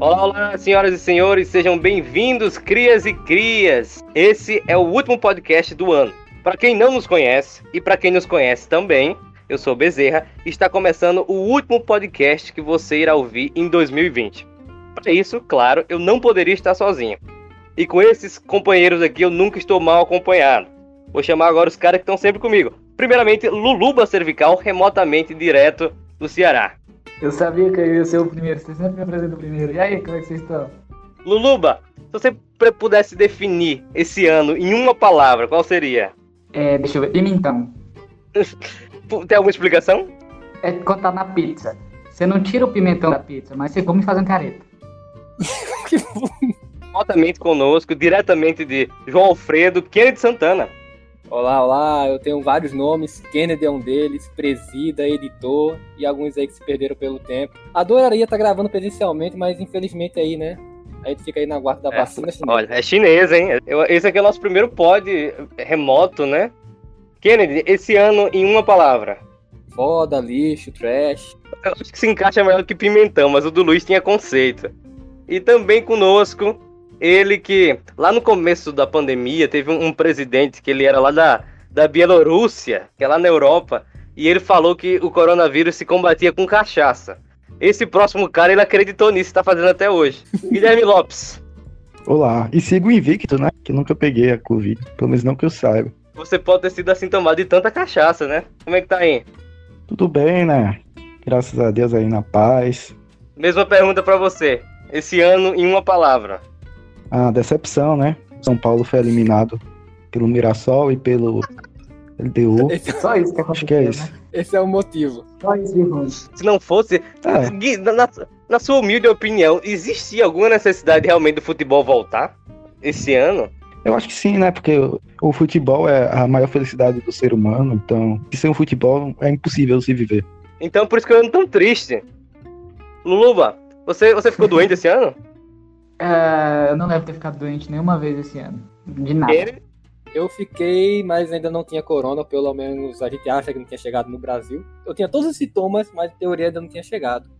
Olá, olá, senhoras e senhores, sejam bem-vindos, crias e crias. Esse é o último podcast do ano. Para quem não nos conhece e para quem nos conhece também, eu sou Bezerra e está começando o último podcast que você irá ouvir em 2020. Para isso, claro, eu não poderia estar sozinho. E com esses companheiros aqui eu nunca estou mal acompanhado. Vou chamar agora os caras que estão sempre comigo. Primeiramente, Luluba Cervical, remotamente direto do Ceará. Eu sabia que eu ia ser o primeiro, você sempre me apresenta o primeiro. E aí, como é que vocês estão? Luluba, se você pudesse definir esse ano em uma palavra, qual seria? É, deixa eu ver, pimentão. Tem alguma explicação? É quando tá na pizza. Você não tira o pimentão da pizza, mas você come fazendo careta. Remotamente conosco, diretamente de João Alfredo, Kennedy Santana. Olá, olá, eu tenho vários nomes, Kennedy é um deles, presida, editor e alguns aí que se perderam pelo tempo. Adoraria estar gravando presencialmente, mas infelizmente aí, né? A gente fica aí na guarda da É, vacina. chinesa. Olha, é chinês, hein? Eu- esse aqui é o nosso primeiro pod remoto, né? Kennedy, esse ano em uma palavra. Foda, lixo, trash. Eu acho que se encaixa melhor que pimentão, mas o do Luiz tinha conceito. E também conosco, ele que lá no começo da pandemia teve um, um presidente que ele era lá da, da Bielorrússia, que é lá na Europa, e ele falou que o coronavírus se combatia com cachaça. Esse próximo cara, ele acreditou nisso, tá fazendo até hoje. Guilherme Lopes, Olá, e sigo invicto, né? Que nunca peguei a Covid, pelo menos não que eu saiba. você pode ter sido assintomado de tanta cachaça, né? Como é que tá aí? Tudo bem, né? Graças a Deus aí na paz. Mesma pergunta pra você. Esse ano em uma palavra. A decepção, né? São Paulo foi eliminado pelo Mirassol e pelo LDU. Esse, Só isso que Acho que é aconteceu, isso. né? esse é o motivo. Só isso ruim. Se não fosse, É, na, na- na sua humilde opinião, existia alguma necessidade realmente do futebol voltar esse ano? eu acho que sim, né? Porque o, o futebol é a maior felicidade do ser humano, então, sem o futebol é impossível se viver. Então por isso que eu ando tão triste. Luluba, você, você ficou doente esse ano? É, eu não lembro ter ficado doente nenhuma vez esse ano. De nada. Ele? Eu fiquei, mas ainda não tinha corona, pelo menos a gente acha que não tinha chegado no Brasil. Eu tinha todos os sintomas, mas em teoria ainda não tinha chegado.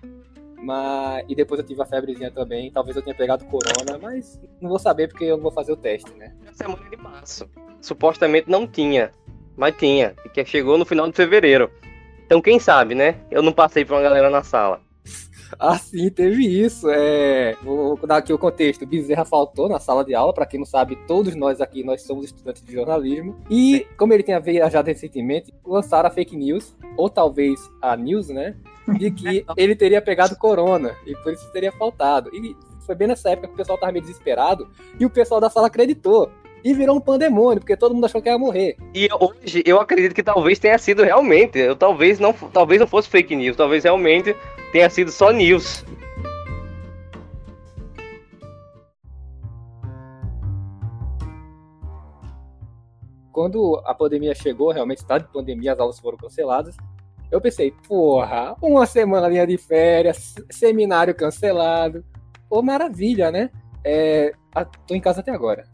Mas... E depois eu tive a febrezinha também, talvez eu tenha pegado corona, mas não vou saber porque eu não vou fazer o teste, né? Semana de março. Supostamente não tinha, mas tinha. E que chegou no final de fevereiro. Então quem sabe, né? Eu não passei pra uma galera na sala. Ah, sim, teve isso. É... Vou dar aqui o contexto. Bezerra faltou na sala de aula. Pra quem não sabe, todos nós aqui nós somos estudantes de jornalismo. E como ele tinha viajado recentemente, lançaram a fake news, ou talvez a news, né? De que ele teria pegado corona e por isso teria faltado. E foi bem nessa época que o pessoal tava meio desesperado e o pessoal da sala acreditou. E virou um pandemônio, porque todo mundo achou que ia morrer. E hoje eu acredito que talvez tenha sido realmente. Eu talvez não, talvez não fosse fake news, talvez realmente tenha sido só news. quando a pandemia chegou, realmente está de pandemia, as aulas foram canceladas. Eu pensei, porra, uma semaninha de férias, seminário cancelado. Pô, maravilha, né? É, tô em casa até agora.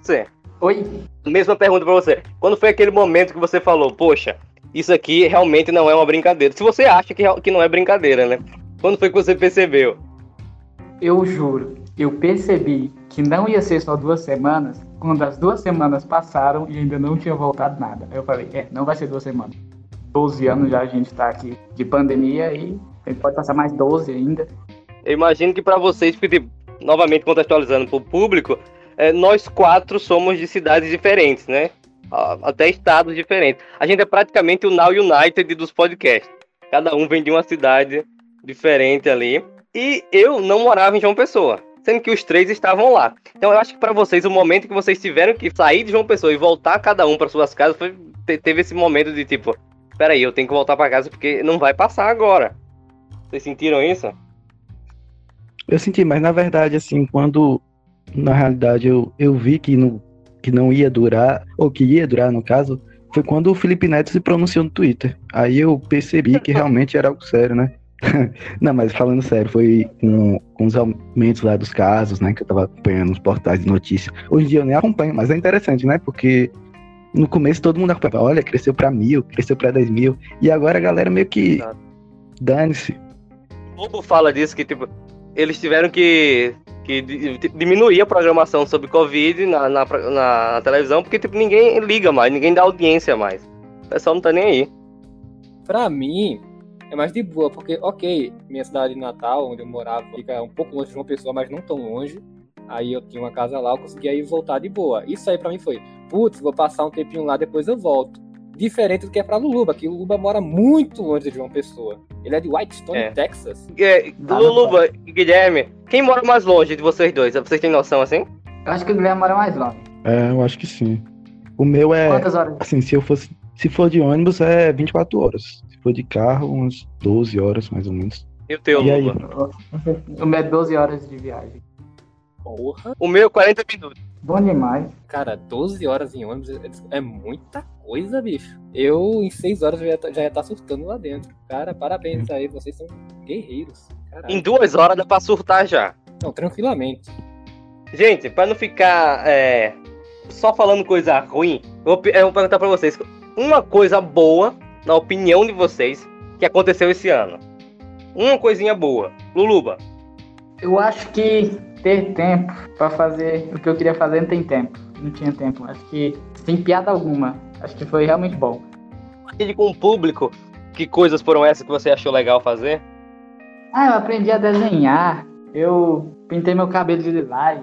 Você. Oi? Mesma pergunta pra você. Quando foi aquele momento que você falou, poxa, isso aqui realmente não é uma brincadeira? Se você acha que, que não é brincadeira, né? Quando foi que você percebeu? Eu juro, eu percebi que não ia ser só duas semanas, quando as duas semanas passaram e ainda não tinha voltado nada. Aí eu falei, é, não vai ser duas semanas. 12 anos já a gente tá aqui de pandemia e a gente pode passar mais 12 ainda. Eu imagino que pra vocês, porque, tipo, novamente contextualizando pro público, é, nós quatro somos de cidades diferentes, né? Até estados diferentes. A gente é praticamente o Now United dos podcasts. Cada um vem de uma cidade diferente ali. E eu não morava em João Pessoa, sendo que os três estavam lá. Então eu acho que pra vocês o momento que vocês tiveram que sair de João Pessoa e voltar cada um para suas casas foi te- teve esse momento de tipo, peraí, eu tenho que voltar pra casa porque não vai passar agora. Vocês sentiram isso? Eu senti, mas na verdade, assim, quando na realidade eu, eu vi que não, que não ia durar, ou que ia durar no caso, foi quando o Felipe Neto se pronunciou no Twitter. Aí eu percebi que realmente era algo sério, né? não, mas falando sério, foi com, com os aumentos lá dos casos, né? Que eu tava acompanhando nos portais de notícia. Hoje em dia eu nem acompanho, mas é interessante, né? Porque no começo todo mundo acompanhava, olha, cresceu pra mil, cresceu pra dez mil. E agora a galera meio que dane-se. O Lobo fala disso que, tipo, eles tiveram que, que diminuir a programação sobre Covid na, na, na, televisão, porque tipo, ninguém liga mais, ninguém dá audiência mais. O pessoal não tá nem aí. Pra mim, é mais de boa, porque, ok, minha cidade natal, onde eu morava, fica um pouco longe de uma pessoa, mas não tão longe. Aí eu tinha uma casa lá, eu conseguia ir voltar de boa. Isso aí pra mim foi, putz, vou passar um tempinho lá, depois eu volto. Diferente do que é pra Luluba, que Luluba mora muito longe de uma pessoa. Ele é de Whitestone, é. Texas. É, Luluba e Guilherme, quem mora mais longe de vocês dois? Vocês têm noção assim? Eu acho que o Guilherme mora mais longe. É, eu acho que sim. O meu é. Quantas horas? Assim, se eu fosse. Se for de ônibus, é 24 horas for de carro, umas 12 horas mais ou menos. E o teu, e aí? O meu é 12 horas de viagem. Porra. O meu 40 é minutos. Bom demais. Cara, 12 horas em ônibus é, é muita coisa, bicho. Eu, em 6 horas, já ia, tá, já ia estar tá surtando lá dentro. Cara, parabéns aí, vocês são guerreiros. Caralho. Em duas horas dá pra surtar já. Não, tranquilamente. Gente, pra não ficar é, só falando coisa ruim, eu vou, eu vou perguntar pra vocês. Uma coisa boa na opinião de vocês, que aconteceu esse ano? Uma coisinha boa. Luluba. Eu acho que ter tempo para fazer o que eu queria fazer não tem tempo. Não tinha tempo. Acho que sem piada alguma. Acho que foi realmente bom. E com o público, que coisas foram essas que você achou legal fazer? Ah, eu aprendi a desenhar. Eu pintei meu cabelo de lilás.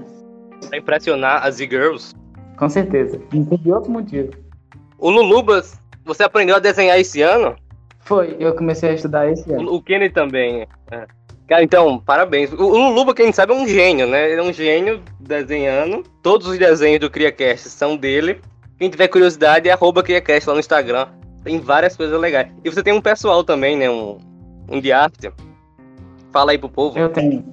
Pra impressionar as e-girls? Com certeza. Pintei de outro motivo. O Lulubas você aprendeu a desenhar esse ano? Foi, eu comecei a estudar esse ano. O, Kenny também. É. Cara, então, parabéns. O, Luluba, quem sabe, é um gênio, né? Ele é um gênio desenhando. Todos os desenhos do CriaCast são dele. Quem tiver curiosidade, é arroba CriaCast lá no Instagram. Tem várias coisas legais. E você tem um pessoal também, né? Um, um de arte. Fala aí pro povo. Eu tenho.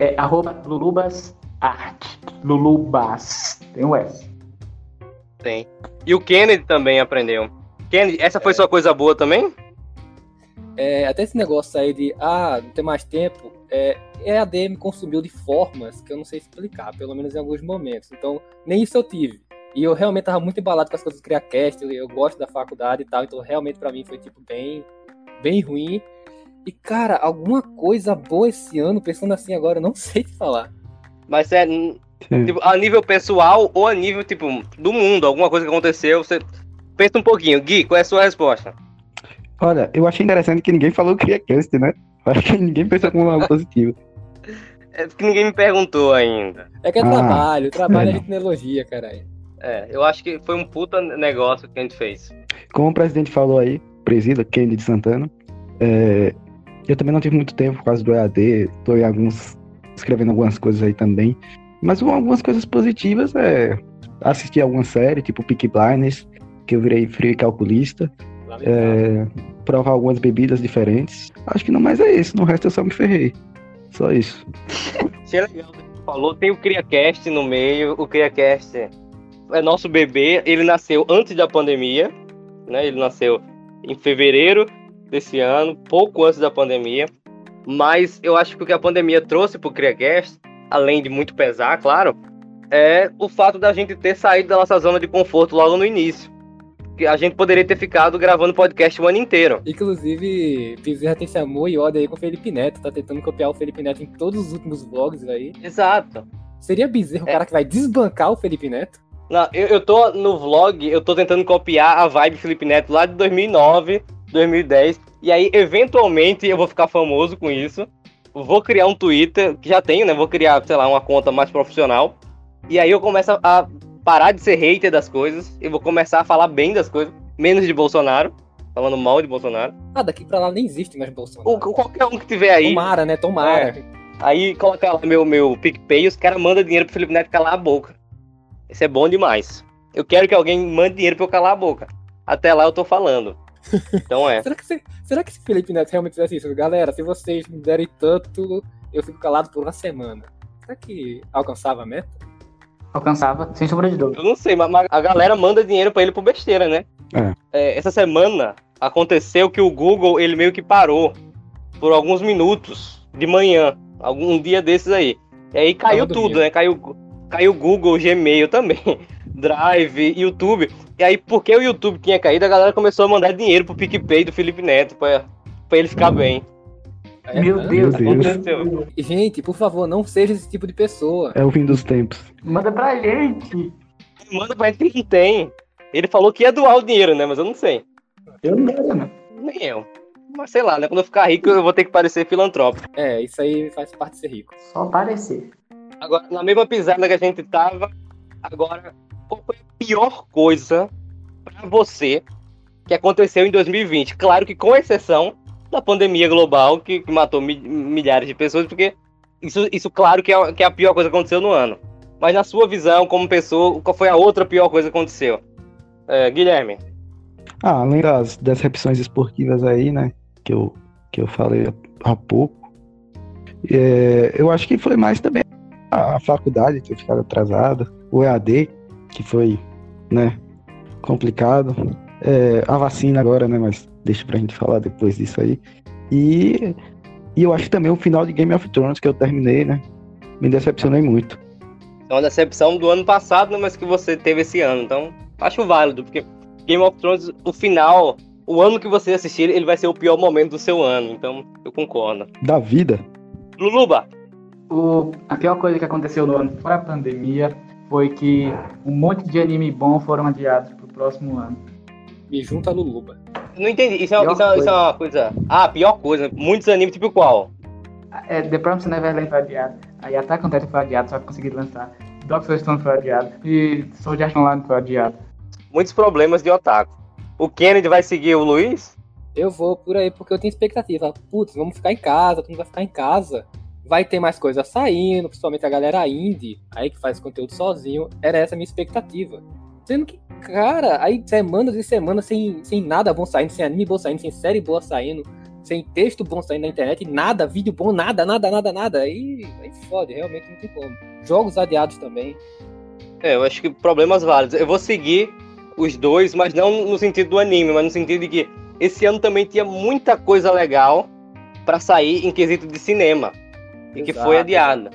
É arroba Lulubas Arte. Lulubas. Tem o S. Tem. E o Kennedy também aprendeu. Kennedy, essa foi é. sua coisa boa também? É, até esse negócio aí de, ah, não tem mais tempo, é, EAD me consumiu de formas que eu não sei explicar, pelo menos em alguns momentos. Então, nem isso eu tive. E eu realmente tava muito embalado com as coisas do CriaCast, eu, eu gosto da faculdade e tal, então realmente para mim foi, tipo, bem, bem ruim. E, cara, alguma coisa boa esse ano, pensando assim agora, eu não sei te falar. Mas é tipo, a nível pessoal ou a nível, tipo, do mundo, alguma coisa que aconteceu, você Pensa um pouquinho. Gui, qual é a sua resposta? Olha, eu achei interessante que ninguém falou que é cast, né? Acho que ninguém pensou como algo positivo. É porque ninguém me perguntou ainda. É que é ah, trabalho, trabalho é. a gente não elogia, caralho. É, eu acho que foi um puta negócio que a gente fez. Como o presidente falou aí, presida, Kennedy de Santana, é, eu também não tive muito tempo por causa do EAD, tô em alguns, escrevendo algumas coisas aí também. Mas algumas coisas positivas é assistir alguma série, tipo Peaky Blinders, que eu virei frio e calculista. É, provar algumas bebidas diferentes. Acho que não mais é isso, no resto eu só me ferrei. Só isso. Achei legal que falou. Tem o CriaCast no meio. O CriaCast é nosso bebê. Ele nasceu antes da pandemia. Né? Ele nasceu em fevereiro desse ano, pouco antes da pandemia. Mas eu acho que o que a pandemia trouxe pro CriaCast, além de muito pesar, claro, é o fato da gente ter saído da nossa zona de conforto logo no início a gente poderia ter ficado gravando podcast o ano inteiro. Inclusive, Bezerra tem esse amor e ódio aí com o Felipe Neto, tá tentando copiar o Felipe Neto em todos os últimos vlogs aí. Exato. Seria Bezerra o é. cara que vai desbancar o Felipe Neto? Não, eu, eu tô no vlog, eu tô tentando copiar a vibe Felipe Neto lá de 2009, 2010, e aí, eventualmente, eu vou ficar famoso com isso. Vou criar um Twitter, que já tenho, né? Vou criar, sei lá, uma conta mais profissional. E aí eu começo a parar de ser hater das coisas e vou começar a falar bem das coisas, menos de Bolsonaro, falando mal de Bolsonaro. Ah, daqui pra lá nem existe mais Bolsonaro. O, qualquer um que tiver aí. Tomara, né? Tomara. É. Aí coloca lá meu, meu PicPay e os caras mandam dinheiro pro Felipe Neto calar a boca. Isso é bom demais. Eu quero que alguém mande dinheiro pra eu calar a boca. Até lá eu tô falando. Então é. será, que se, será que se Felipe Neto realmente fizesse isso? Galera, se vocês me derem tanto, eu fico calado por uma semana. Será que alcançava a meta? Alcançava, sem sombra de dúvida. Eu não sei, mas a galera manda dinheiro para ele por besteira, né? É. É, essa semana aconteceu que o Google ele meio que parou por alguns minutos de manhã, algum dia desses aí. E aí caiu tudo, né? Caiu, caiu Google, Gmail também, Drive, YouTube. E aí, porque o YouTube tinha caído, a galera começou a mandar dinheiro pro PicPay do Felipe Neto pra, pra ele ficar bem. É, Meu né? Deus. Meu Deus. Aconteceu. Gente, por favor, não seja esse tipo de pessoa. É o fim dos tempos. Manda pra gente. Manda pra gente que tem. Ele falou que ia doar o dinheiro, né? Mas eu não sei. Eu não, mano. Nem eu. Mas sei lá, né? Quando eu ficar rico, eu vou ter que parecer filantrópico. É, isso aí faz parte de ser rico. Só parecer. Agora, na mesma pisada que a gente tava, agora, qual foi a pior coisa pra você que aconteceu em 2020? Claro que com exceção da pandemia global que, que matou mi- milhares de pessoas, porque isso, isso claro que é, que é a pior coisa que aconteceu no ano. Mas na sua visão, como pessoa, qual foi a outra pior coisa que aconteceu? É, Guilherme. Ah, além das decepções esportivas aí, né? Que eu, que eu falei há pouco. é, eu acho que foi mais também a, a faculdade ter ficado atrasada, o EAD, que foi, né, complicado. é, a vacina agora, né? Mas deixa pra gente falar depois disso aí. E, e eu acho que também o final de Game of Thrones que eu terminei, né? Me decepcionei muito. É uma decepção do ano passado, né, mas que você teve esse ano. Então, acho válido, porque Game of Thrones, o final, o ano que você assistir, ele vai ser o pior momento do seu ano. Então, eu concordo. Da vida. Luluba, O, a pior coisa que aconteceu no ano fora a pandemia foi que um monte de anime bom foram adiados pro próximo ano. Me junta a Luluba. Não entendi. Isso é, isso, é, isso é uma coisa. Ah, pior coisa. Muitos animes, tipo qual? É, The Promised Neverland foi adiado. Aí Attack on Titan foi adiado, só consegui lançar. Doctor Stone foi adiado. E Sword Art Online foi adiado. Muitos problemas de otaku. O Kennedy vai seguir o Luiz? Eu vou por aí porque eu tenho expectativa. Putz, vamos ficar em casa, todo mundo vai ficar em casa. Vai ter mais coisa saindo, principalmente a galera indie, aí que faz conteúdo sozinho. Era essa a minha expectativa. Sendo que, cara, aí semanas e semanas sem, sem nada bom saindo, sem anime bom saindo, sem série boa saindo, sem texto bom saindo na internet, nada, vídeo bom, nada, nada, nada, nada. Aí, aí fode, realmente não tem como. Jogos adiados também. É, eu acho que problemas válidos. Eu vou seguir os dois, mas não no sentido do anime, mas no sentido de que esse ano também tinha muita coisa legal pra sair em quesito de cinema. E que foi adiada.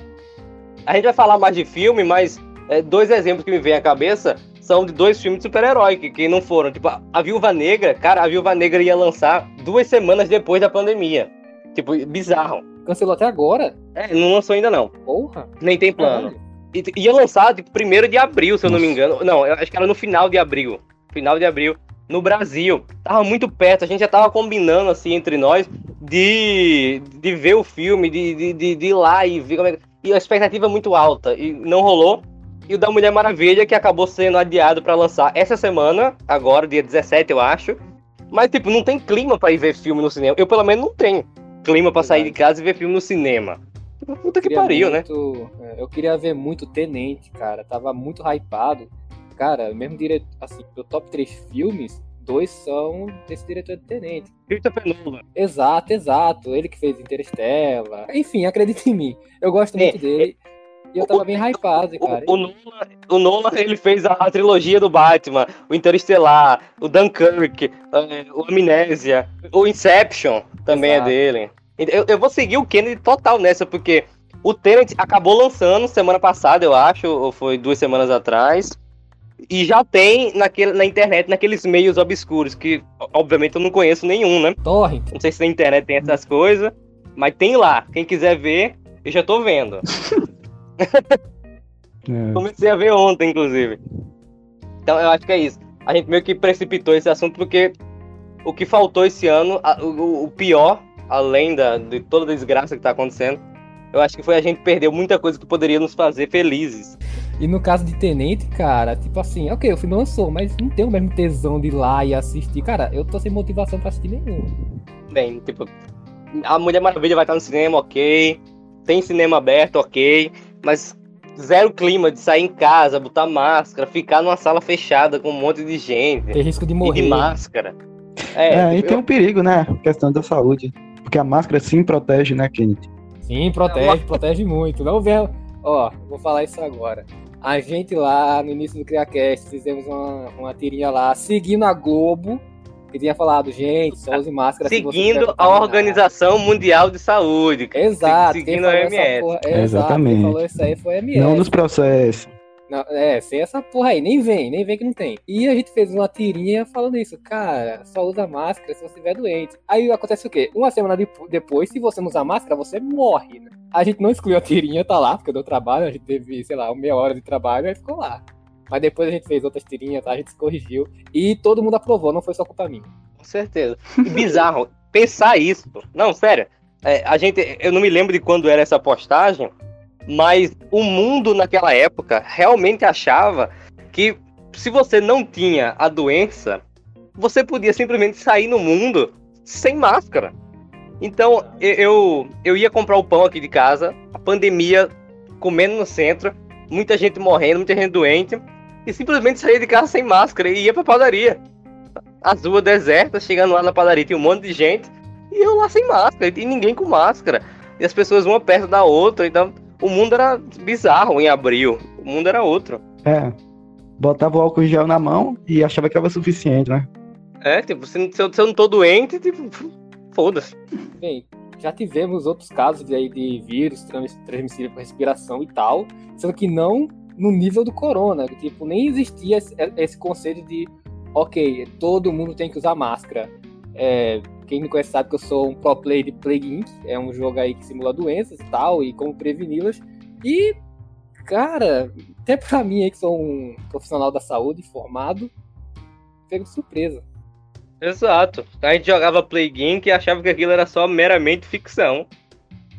A gente vai falar mais de filme, mas é, dois exemplos que me vêm à cabeça são de dois filmes de super-herói que, que não foram. Tipo, a- Viúva Negra, cara, a Viúva Negra ia lançar duas semanas depois da pandemia. Tipo, bizarro. Cancelou até agora? É, não lançou ainda não. Porra. Nem tem plano. Caralho. E- Ia lançar tipo, primeiro de abril, se eu não me engano. Não, eu acho que era no final de abril. Final de abril, no Brasil. Tava muito perto, a gente já tava combinando assim entre nós de, de ver o filme, de, de, de, de ir lá e ver como é que. E a expectativa é muito alta. E não rolou. E o da Mulher Maravilha, que acabou sendo adiado pra lançar essa semana, agora, dia 17, eu acho. Mas, tipo, não tem clima pra ir ver filme no cinema. Eu, pelo menos, não tenho clima pra sair de casa e ver filme no cinema. Tipo, Puta que pariu, né? muito- é, Eu queria ver muito Tenente, cara. Tava muito hypado. Cara, mesmo diretor, assim, do top 3 filmes, dois são desse diretor de Tenente. Christopher Nolan. Exato, exato. Ele que fez Interstellar. Enfim, acredita em mim. Eu gosto É, muito dele. E eu tava bem hypado, cara. O, o, Nolan, o Nolan, ele fez a, a trilogia do Batman, o Interestelar, o Dunkirk, eh, o Amnésia, o Inception também Exato. é dele. Eu, eu vou seguir o Kennedy total nessa, porque o Tenet acabou lançando semana passada, eu acho, ou foi duas semanas atrás. E já tem naquele, na internet, naqueles meios obscuros, que obviamente eu não conheço nenhum, né? Torrent. Não sei se na internet tem essas coisas, mas tem lá. Quem quiser ver, eu já tô vendo. É, Comecei a ver ontem, inclusive. Então eu acho que é isso. A gente meio que precipitou esse assunto porque o que faltou esse ano, a- o, o pior, além da, de toda a desgraça que tá acontecendo, eu acho que foi a gente perder muita coisa que poderia nos fazer felizes. E no caso de Tenente, cara, tipo assim, ok, o filme lançou, mas não tem o mesmo tesão de ir lá e assistir. Cara, eu tô sem motivação pra assistir nenhum. Bem, tipo, a Mulher Maravilha vai estar no cinema, ok. Tem cinema aberto, ok. Mas zero clima de sair em casa, botar máscara, ficar numa sala fechada com um monte de gente. Tem risco de E de morrer. máscara. É, É, e tem um perigo, né? Questão da saúde. Porque a máscara sim protege, né, Kennedy? Sim, protege, protege muito. Não vê. Ó, vou falar isso agora. A gente lá no início do CriaCast fizemos uma, uma tirinha lá, seguindo a Globo, que tinha falado, gente, só use máscara seguindo a. Organização Mundial de Saúde. cara. Exato, Seguindo quem a OMS. porra- é, exato, Exatamente. Quem falou isso aí foi a MS. Não nos processos. Não, é, sem essa porra aí, nem vem, nem vem que não tem. E a gente fez uma tirinha falando isso, cara, só usa máscara se você estiver doente. Aí acontece o quê? Uma semana de, depois, se você não usar máscara, você morre, né? A gente não excluiu a tirinha, tá lá, porque deu trabalho, a gente teve, sei lá, meia hora de trabalho, aí ficou lá. Mas depois a gente fez outras tirinhas, tá? A gente se corrigiu. E todo mundo aprovou, não foi só culpa minha. Com certeza. Bizarro, pensar isso. Não, sério. É, a gente, eu não me lembro de quando era essa postagem, mas o mundo naquela época realmente achava que se você não tinha a doença, você podia simplesmente sair no mundo sem máscara. Então eu, eu ia comprar o pão aqui de casa, a pandemia comendo no centro, muita gente morrendo, muita gente doente, e simplesmente saía de casa sem máscara e ia pra padaria. As ruas desertas, chegando lá na padaria, tinha um monte de gente, e eu lá sem máscara, e ninguém com máscara. E as pessoas uma perto da outra, então o mundo era bizarro em abril. O mundo era outro. É. Botava o álcool gel na mão e achava que era suficiente, né? É, tipo, se, se, eu, se eu não tô doente, tipo, foda-se. Bem, já tivemos outros casos de, aí de vírus transmissível por respiração e tal, sendo que não no nível do corona. Tipo, nem existia esse, esse conceito de, ok, todo mundo tem que usar máscara. É, quem me conhece sabe que eu sou um pro player de Plague Inc. É um jogo aí que simula doenças e tal, e como preveni-las. E, cara, até pra mim aí que sou um profissional da saúde formado, pego surpresa. Exato. A gente jogava Plague Inc. e achava que aquilo era só meramente ficção.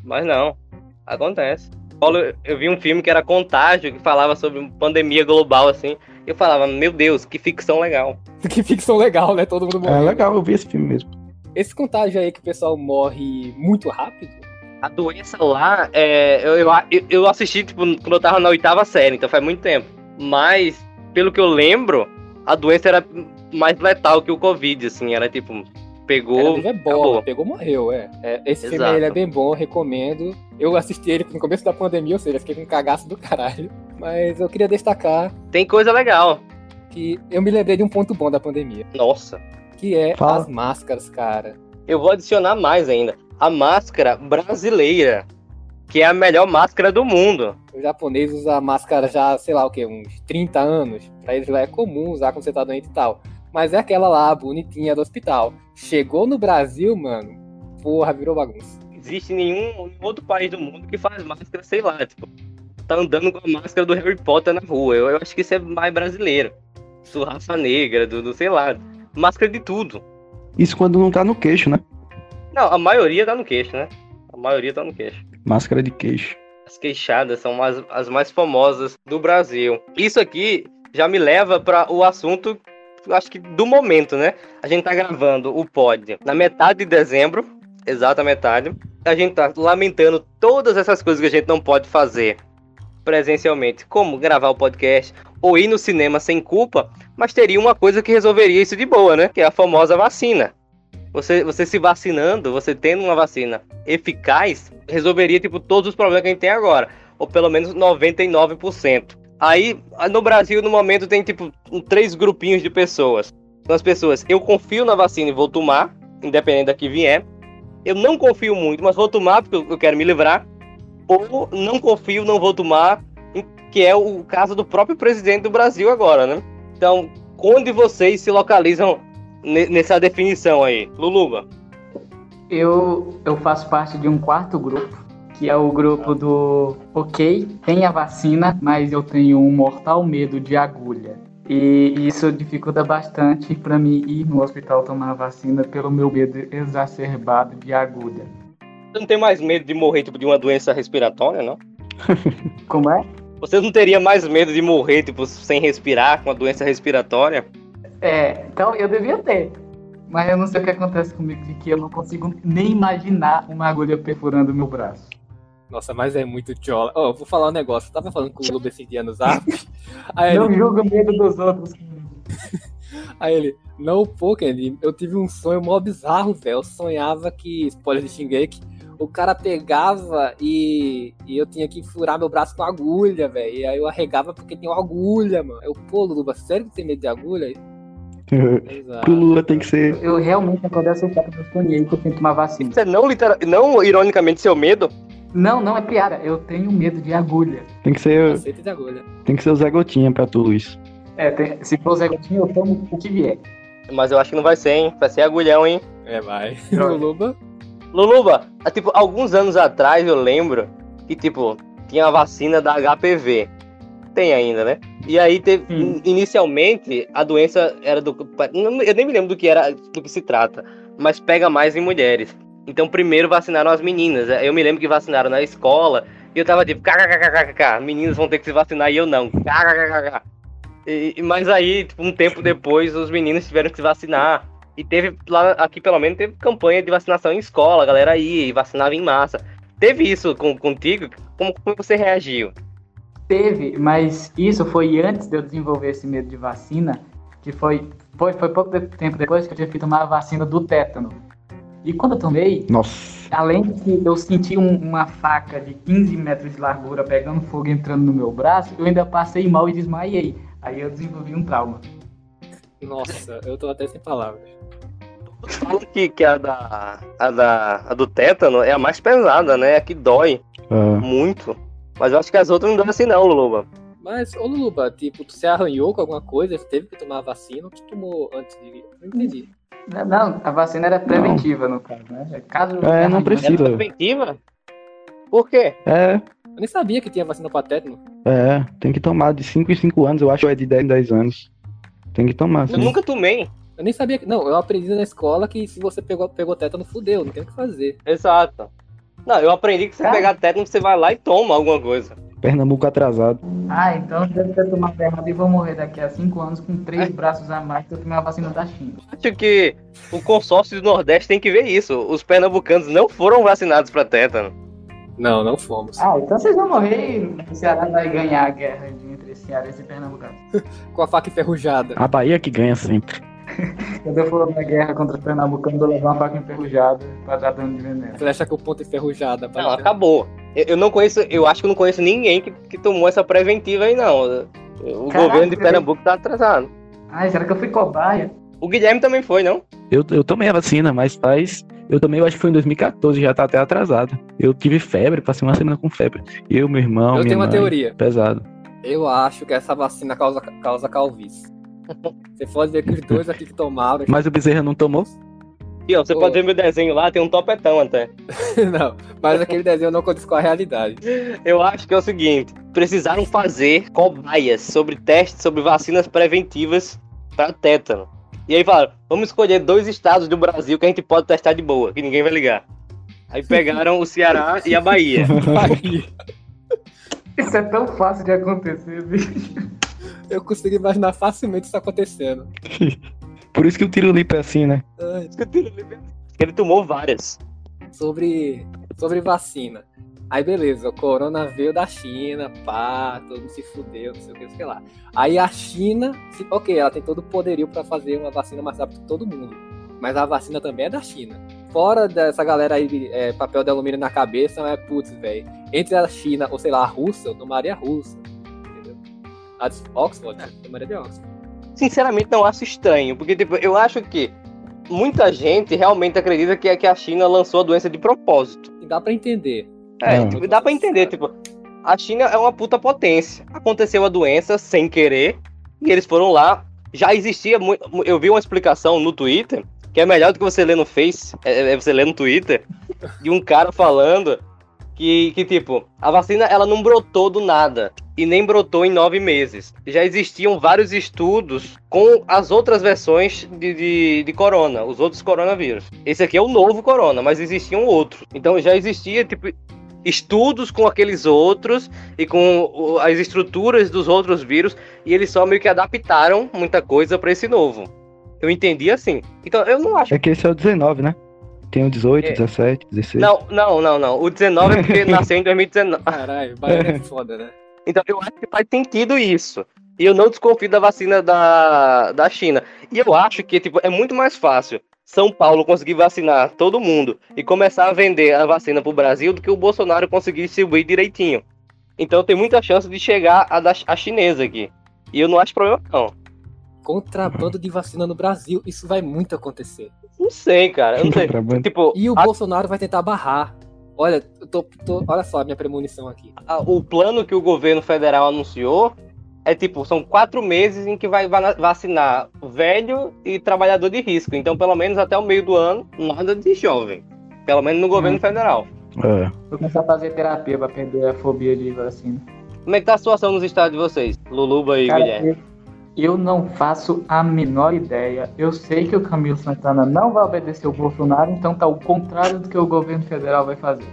Mas não. Acontece. Paulo, eu vi um filme que era Contágio, que falava sobre pandemia global, assim. E eu falava, meu Deus, que ficção legal. que ficção legal, né? Todo mundo morreu. É legal, eu vi esse filme mesmo. Esse contágio aí que o pessoal morre muito rápido? A doença lá, é, eu, eu, eu assisti tipo, quando eu tava na oitava série, então faz muito tempo. Mas, pelo que eu lembro, a doença era mais letal que o Covid, assim, era tipo, pegou. É bom, pegou, morreu, é. é esse Exato. filme ele é bem bom, recomendo. Eu assisti ele no começo da pandemia, ou seja, fiquei com um cagaço do caralho. Mas eu queria destacar. Tem coisa legal. Que eu me lembrei de um ponto bom da pandemia. Nossa que é Fala. as máscaras, cara. Eu vou adicionar mais ainda. A máscara brasileira, que é a melhor máscara do mundo. O japonês usa máscara já, sei lá o que, uns 30 anos. Pra eles lá é comum usar quando você tá doente e tal. Mas é aquela lá, bonitinha do hospital. Chegou no Brasil, mano, porra, virou bagunça. Existe nenhum outro país do mundo que faz máscara, sei lá, tipo, tá andando com a máscara do Harry Potter na rua. Eu, eu acho que isso é mais brasileiro. Sou raça negra, do, do sei lá máscara de tudo. Isso quando não tá no queixo, né? Não, a maioria tá no queixo, né? A maioria tá no queixo. Máscara de queixo. As queixadas são as, as mais famosas do Brasil. Isso aqui já me leva para o assunto, acho que do momento, né? A gente tá gravando o pod na metade de dezembro, exata metade. A gente tá lamentando todas essas coisas que a gente não pode fazer presencialmente, como gravar o podcast ou ir no cinema sem culpa, mas teria uma coisa que resolveria isso de boa, né? Que é a famosa vacina. Você, você se vacinando, você tendo uma vacina eficaz, resolveria tipo todos os problemas que a gente tem agora, ou pelo menos 99%. Aí, no Brasil, no momento, tem tipo três grupinhos de pessoas. As pessoas, eu confio na vacina e vou tomar, independente da que vier. Eu não confio muito, mas vou tomar porque eu quero me livrar. Ou não confio, não vou tomar, que é o caso do próprio presidente do Brasil agora, né? Então, onde vocês se localizam nessa definição aí? Luluba. Eu, eu faço parte de um quarto grupo, que é o grupo do ok, tem a vacina, mas eu tenho um mortal medo de agulha. E isso dificulta bastante para mim ir no hospital tomar a vacina pelo meu medo exacerbado de agulha. Você não tem mais medo de morrer tipo, de uma doença respiratória, não? Como é? Você não teria mais medo de morrer, tipo, sem respirar, com a doença respiratória? É, então eu devia ter. Mas eu não sei o que acontece comigo, de que eu não consigo nem imaginar uma agulha perfurando o meu braço. Nossa, mas é muito tchola. Oh, vou falar um negócio. Eu tava falando com o Lu esse dia no zap. Aí não ele... julga o medo dos outros. Aí ele, não, pô, Kenny, eu tive um sonho mó bizarro, velho. Eu sonhava que, spoiler de Shingeki, o cara pegava e, e eu tinha que furar meu braço com agulha, velho. E aí eu arregava porque tinha uma agulha, mano. Eu, pô, Lula, sério que tem medo de agulha? Pro Lula tem que ser. Eu realmente, quando eu acertar, eu sonhei que eu tenho que tomar vacina. Você não, literal, não ironicamente, seu medo Não, não é piada. Eu tenho medo de agulha. Tem que ser, Aceita de agulha. tem que ser o Zé Gotinha pra tu, Luiz. É, tem- se for Zé Gotinha, eu tomo o que vier. Mas eu acho que não vai ser, hein? Vai ser agulhão, hein? É, vai. Luluba. Luluba, há, tipo, alguns anos atrás eu lembro que, tipo, tinha a vacina da HPV. Tem ainda, né? E aí teve. In- Inicialmente, a doença era do. não- Eu nem me lembro do que era, do que se trata. Mas pega mais em mulheres. Então primeiro vacinaram as meninas. Eu me lembro que vacinaram na escola. E eu tava tipo, kkkkkk, meninas vão ter que se vacinar e eu não. kkkk. E, mas aí, tipo, um tempo depois, os meninos tiveram que se vacinar. E teve, lá aqui pelo menos, teve campanha de vacinação em escola, a galera ia e vacinava em massa. Teve isso com, contigo? Como, como você reagiu? Teve, mas isso foi antes de eu desenvolver esse medo de vacina, que foi, foi, foi pouco tempo depois que eu tive que tomar a vacina do tétano. E quando eu tomei, Nossa. além de que eu senti um- uma faca de 15 metros de largura pegando fogo e entrando no meu braço, eu ainda passei mal e desmaiei. Aí eu desenvolvi um trauma. Nossa, eu tô até sem palavras. Falam que, que a, da, a, da, a do tétano é a mais pesada, né? A que dói Ah, muito. Mas eu acho que as outras não dão assim não, Luluba. Mas, ô Luluba, tipo, tu se arranhou com alguma coisa, você teve que tomar a vacina, ou tu tomou antes de. Não entendi. Não, a vacina era preventiva, no caso, né? Caso É, não É precisa. preventiva? Por quê? é, Eu nem sabia que tinha vacina pra tétano. é, tem que tomar de 5 em 5 anos, eu acho que é de 10 em 10 anos. Tem que tomar, Eu sim. nunca tomei. Eu nem sabia que. Não, eu aprendi na escola que se você pegou, pegou tétano, fudeu, não tem o que fazer. Exato. Não, eu aprendi que se você Ah. pegar tétano, você vai lá e toma alguma coisa. Pernambuco atrasado. Ah, então deve ter tomado errado e vou morrer daqui a 5 anos com três braços a mais que eu tomei a vacina da China. Acho que o consórcio do Nordeste tem que ver isso. Os pernambucanos não foram vacinados para tétano. Não, não fomos. Ah, então vocês vão morrer e o Ceará vai ganhar a guerra de- entre cearense e pernambucano. Com a faca enferrujada. A Bahia que ganha sempre. Quando eu for na guerra contra os pernambucanos, eu vou levar uma faca enferrujada pra dar dano de veneno. Flecha com ponta enferrujada. Não, acabou. Eu, não conheço, eu acho que eu não conheço ninguém que, que tomou essa preventiva aí, não. O Caraca, governo de Pernambuco tá atrasado. Ai, será que eu fui cobaia? O Guilherme também foi, não? Eu, eu tomei a vacina, mas faz. Eu eu acho que foi em 2014, já tá até atrasado. Eu tive febre, passei uma semana com febre. Eu, meu irmão, Eu minha tenho uma mãe, teoria. Pesado. Eu acho que essa vacina causa, causa calvície. Você pode ver que os dois aqui que tomaram. Mas o Bezerra não tomou? E ó, você Ô. pode ver meu desenho lá, tem um topetão até. não, mas aquele desenho não condiz com a realidade. Eu acho que é o seguinte: precisaram fazer cobaias sobre testes sobre vacinas preventivas para tétano. E aí falaram: vamos escolher dois estados do Brasil que a gente pode testar de boa, que ninguém vai ligar. Aí pegaram o Ceará e a Bahia. Isso é tão fácil de acontecer, bicho. Eu consigo imaginar facilmente isso acontecendo. Por isso que o tiro limpo é assim, né? Ai, Ele tomou várias. sobre, sobre vacina. Aí beleza, o corona veio da China, pá, todo mundo se fudeu, não sei o que, sei lá. Aí a China, se- ok, ela tem todo o poderio pra fazer uma vacina mais rápido que todo mundo. Mas a vacina também é da China. Fora dessa galera aí, de, é, papel de alumínio na cabeça, é putz, velho. Entre a China, ou sei lá, a Rússia, eu tomaria a Rússia. Entendeu? A de Oxford, eu tomaria de Oxford. Sinceramente, não acho estranho, porque tipo, eu acho que muita gente realmente acredita que, é que a China lançou a doença de propósito. E dá pra entender. É, Não. tipo, dá pra entender, tipo, a China é uma puta potência. Aconteceu a doença sem querer e eles foram lá. Já existia muito. Eu vi uma explicação no Twitter que é melhor do que você ler no Face, é, é você ler no Twitter, de um cara falando que, que, tipo, a vacina ela não brotou do nada e nem brotou em nove meses. Já existiam vários estudos com as outras versões de, de, de corona, os outros coronavírus. Esse aqui é o novo corona, mas existiam outros. Então já existia, tipo, estudos com aqueles outros e com as estruturas dos outros vírus e eles só meio que adaptaram muita coisa para esse novo. Eu entendi assim. Então eu não acho. É que esse é o 19, né? Tem o 18, É. 17, 16. Não, não, não, não. O 19 é porque nasceu em 2019. Caralho, Baiano é foda, né? Então eu acho que faz sentido isso. E eu não desconfio da vacina da, da China. E eu acho que tipo, é muito mais fácil São Paulo conseguir vacinar todo mundo e começar a vender a vacina pro Brasil do que o Bolsonaro conseguir distribuir direitinho. Então tem muita chance de chegar a da a chinesa aqui. E eu não acho problema, não. Contrabando de vacina no Brasil, isso vai muito acontecer. Não sei, cara. Eu não sei. Tipo, E o a- Bolsonaro vai tentar barrar. Olha, eu tô, tô- olha só a minha premonição aqui. O plano que o governo federal anunciou é tipo, são quatro meses em que vai va- vacinar velho e trabalhador de risco. Então, pelo menos até o meio do ano, nada de jovem. Pelo menos no governo Hum. federal. É. Vou começar a fazer terapia pra perder a fobia de vacina. Como é que tá a situação nos estados de vocês? Luluba e Cara, Guilherme. eu, eu não faço a menor ideia. Eu sei que o Camilo Santana não vai obedecer o Bolsonaro, então tá o contrário do que o governo federal vai fazer.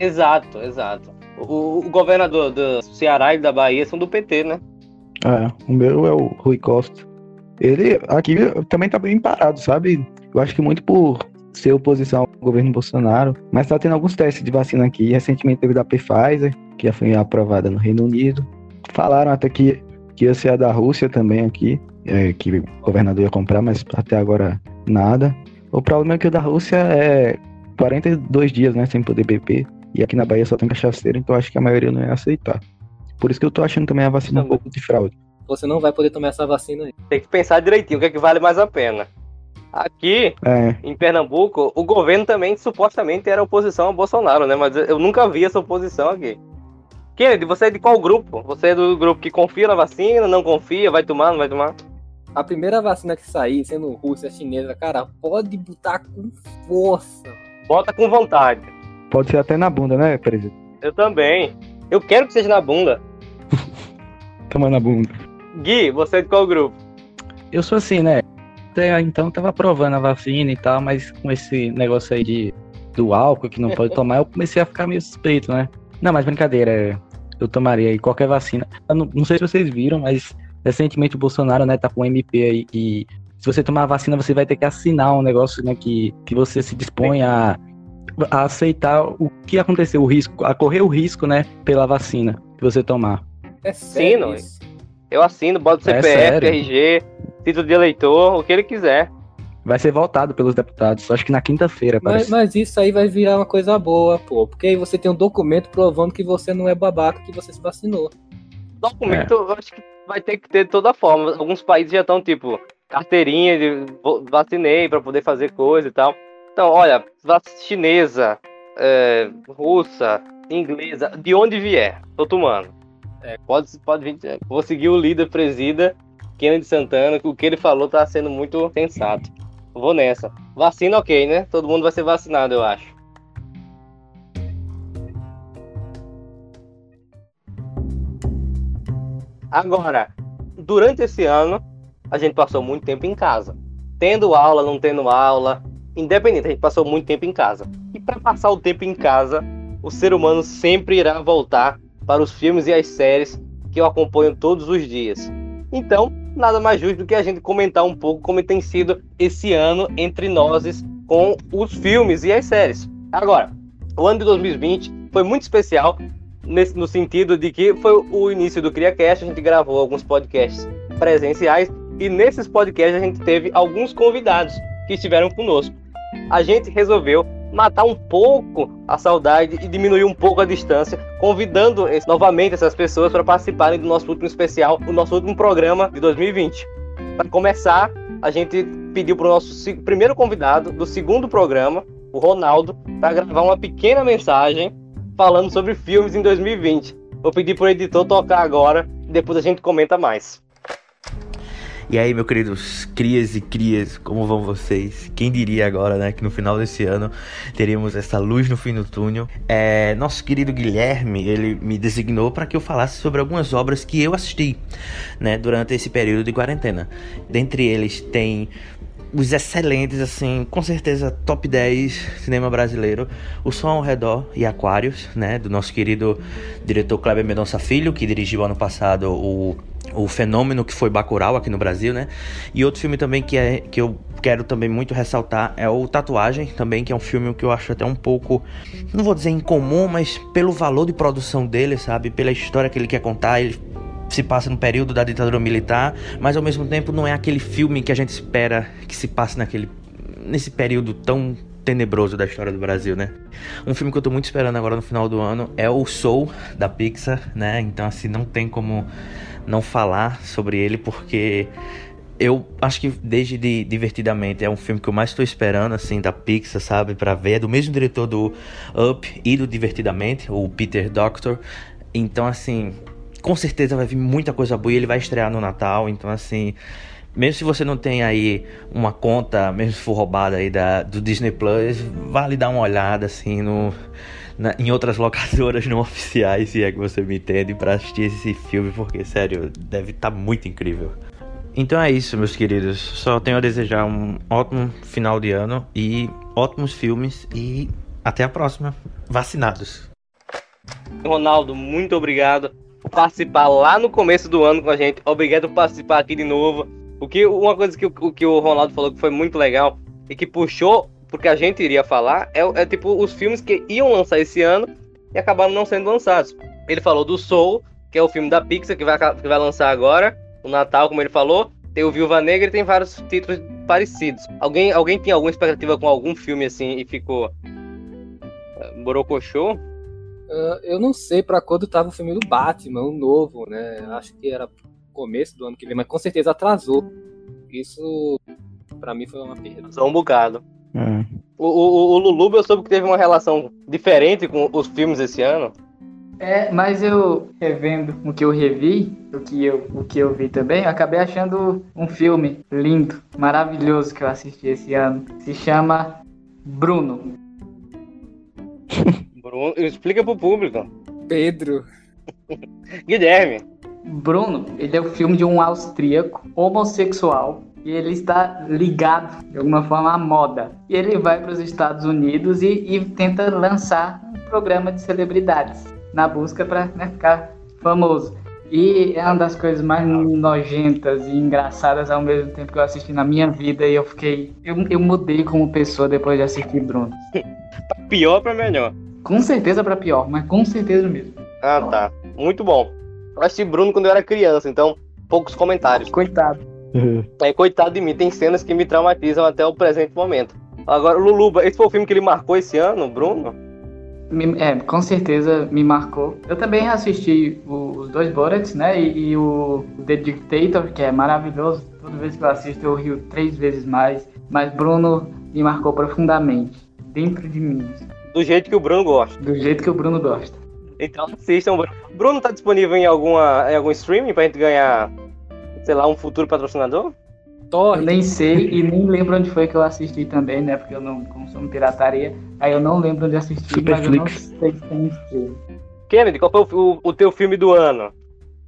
Exato, exato. O, o governador do Ceará e da Bahia são do PT, né? É, o meu é o Rui Costa. Ele aqui também tá bem parado, sabe? Eu acho que muito por ser oposição ao governo Bolsonaro, mas tá tendo alguns testes de vacina aqui. Recentemente teve da Pfizer, que já foi aprovada no Reino Unido. Falaram até que, que ia ser a da Rússia também aqui, é, que o governador ia comprar, mas até agora nada. O problema é que o da Rússia é 42 dias, né, sem poder beber. E aqui na Bahia só tem cachaceiro, então acho que a maioria não ia aceitar. Por isso que eu tô achando também a vacina um Também. pouco de fraude. Você não vai poder tomar essa vacina aí. Tem que pensar direitinho o que é que vale mais a pena. Aqui, É, em Pernambuco, o governo também supostamente era oposição ao Bolsonaro, né? Mas eu nunca vi essa oposição aqui. Kennedy, você é de qual grupo? Você é do grupo que confia na vacina, não confia, vai tomar, não vai tomar? A primeira vacina que sair, sendo Rússia, chinesa, cara, pode botar com força. Bota com vontade. pode ser até na bunda, né, presidente? Eu também. Eu quero que seja na bunda. Toma na bunda. Gui, você é de qual grupo? Eu sou assim, né? Até então tava aprovando a vacina e tal, mas com esse negócio aí de, do álcool que não pode tomar, eu comecei a ficar meio suspeito, né? Não, mas brincadeira, é, eu tomaria aí qualquer vacina. Não, não sei se vocês viram, mas recentemente o Bolsonaro, né, tá com um MP aí que se você tomar a vacina, você vai ter que assinar um negócio, né, que, que você se dispõe a, a aceitar o que aconteceu, o risco, a correr o risco, né, pela vacina que você tomar. É sério não, isso. Eu assino, boto É CPF, sério? RG, título de eleitor, o que ele quiser. Vai ser votado pelos deputados, acho que na quinta-feira, Mas, mas isso aí vai virar uma coisa boa, pô. Porque aí você tem um documento provando que você não é babaca, que você se vacinou. Documento, eu acho que vai ter que ter de toda forma. Alguns países já estão, tipo, carteirinha de vacinei pra poder fazer coisa e tal. Então, olha, chinesa, é, russa, inglesa, de onde vier, tô tomando. É. Pode, pode vir. é, Vou seguir o líder presida, Kennedy Santana, que o que ele falou tá sendo muito sensato. Vou nessa. Vacina, ok, né? Todo mundo vai ser vacinado, eu acho. Agora, durante esse ano, a gente passou muito tempo em casa. Tendo aula, não tendo aula, independente, a gente passou muito tempo em casa. E para passar o tempo em casa, o ser humano sempre irá voltar para os filmes e as séries que eu acompanho todos os dias. Então, nada mais justo do que a gente comentar um pouco como tem sido esse ano entre nós com os filmes e as séries. Agora, o ano de 2020 foi muito especial nesse, no sentido de que foi o início do CriaCast, a gente gravou alguns podcasts presenciais e nesses podcasts a gente teve alguns convidados que estiveram conosco. A gente resolveu matar um pouco a saudade e diminuir um pouco a distância, convidando novamente essas pessoas para participarem do nosso último especial, o nosso último programa de 2020. Para começar, a gente pediu para o nosso primeiro convidado do segundo programa, o Ronaldo, para gravar uma pequena mensagem falando sobre filmes em 2020. Vou pedir para o editor tocar agora depois a gente comenta mais. E aí, meus queridos crias e crias, como vão vocês? Quem diria agora, né, que no final desse ano teríamos essa luz no fim do túnel? É, nosso querido Guilherme, ele me designou para que eu falasse sobre algumas obras que eu assisti, né, durante esse período de quarentena. Dentre eles tem os excelentes, assim, com certeza top 10 cinema brasileiro, O Som ao Redor e Aquários, né, do nosso querido diretor Kleber Mendonça Filho, que dirigiu ano passado o o fenômeno que foi Bacurau aqui no Brasil, né? E outro filme também que, é, que eu quero também muito ressaltar é o Tatuagem, também, que é um filme que eu acho até um pouco, não vou dizer incomum, mas pelo valor de produção dele, sabe? Pela história que ele quer contar, ele se passa no período da ditadura militar, mas ao mesmo tempo não é aquele filme que a gente espera que se passe naquele nesse período tão tenebroso da história do Brasil, né? Um filme que eu tô muito esperando agora no final do ano é o Soul da Pixar, né? Então assim, não tem como não falar sobre ele porque eu acho que desde de, Divertidamente é um filme que eu mais estou esperando, assim, da Pixar, sabe? Pra ver. É do mesmo diretor do Up e do Divertidamente, o Peter Doctor. Então, assim, com certeza vai vir muita coisa boa e ele vai estrear no Natal. Então, assim, mesmo se você não tem aí uma conta, mesmo se for roubada aí da, do Disney Plus, vale dar uma olhada, assim, no. Na, em outras locadoras não oficiais, se é que você me entende, para assistir esse filme, porque, sério, deve estar tá muito incrível. Então é isso, meus queridos. Só tenho a desejar um ótimo final de ano e ótimos filmes e até a próxima. Vacinados. Ronaldo, muito obrigado por participar lá no começo do ano com a gente. Obrigado por participar aqui de novo. O que, uma coisa que, o, que o Ronaldo falou que foi muito legal e que puxou porque a gente iria falar é, é tipo os filmes que iam lançar esse ano e acabaram não sendo lançados. Ele falou do Soul, que é o filme da Pixar que vai, que vai lançar agora o Natal, como ele falou. Tem o Viúva Negra e tem vários títulos parecidos. Alguém, alguém tinha alguma expectativa com algum filme assim e ficou uh, borocochô? Uh, eu não sei para quando tava o filme do Batman, o novo, né? Acho que era começo do ano que vem, mas com certeza atrasou. Isso para mim foi uma perda. Só um bocado. Hum. O, o, o Lulu eu soube que teve uma relação diferente com os filmes esse ano. É, mas eu revendo o que eu revi, o que eu, o que eu vi também, eu acabei achando um filme lindo, maravilhoso que eu assisti esse ano. Se chama Bruno. Bruno, explica pro público. Pedro. Guilherme. Bruno, ele é o filme de um austríaco homossexual e ele está ligado de alguma forma à moda. E ele vai para os Estados Unidos e, e tenta lançar um programa de celebridades na busca para né, ficar famoso. E é uma das coisas mais nojentas e engraçadas ao mesmo tempo que eu assisti na minha vida e eu fiquei. Eu, eu mudei como pessoa depois de assistir Bruno. pior para melhor? Com certeza para pior, mas com certeza mesmo. Ah, tá. Muito bom. Eu assisti Bruno quando eu era criança, então poucos comentários. Coitado. É, coitado de mim, tem cenas que me traumatizam até o presente momento. Agora, Luluba, esse foi o filme que ele marcou esse ano, Bruno? Me, é, com certeza me marcou. Eu também assisti os dois Borats, né? E, e, o The Dictator, que é maravilhoso. Toda vez que eu assisto eu rio três vezes mais. Mas Bruno me marcou profundamente. Dentro de mim. Do jeito que o Bruno gosta. Do jeito que o Bruno gosta. Então assistam. Bruno Bruno tá disponível em, alguma, em algum streaming pra gente ganhar, sei lá, um futuro patrocinador? Torre. Eu nem sei e nem lembro onde foi que eu assisti também, né? Porque eu não consumo pirataria. Aí eu não lembro onde assisti, Superflix. mas eu não sei se tem. Kennedy, qual foi o, o, o teu filme do ano?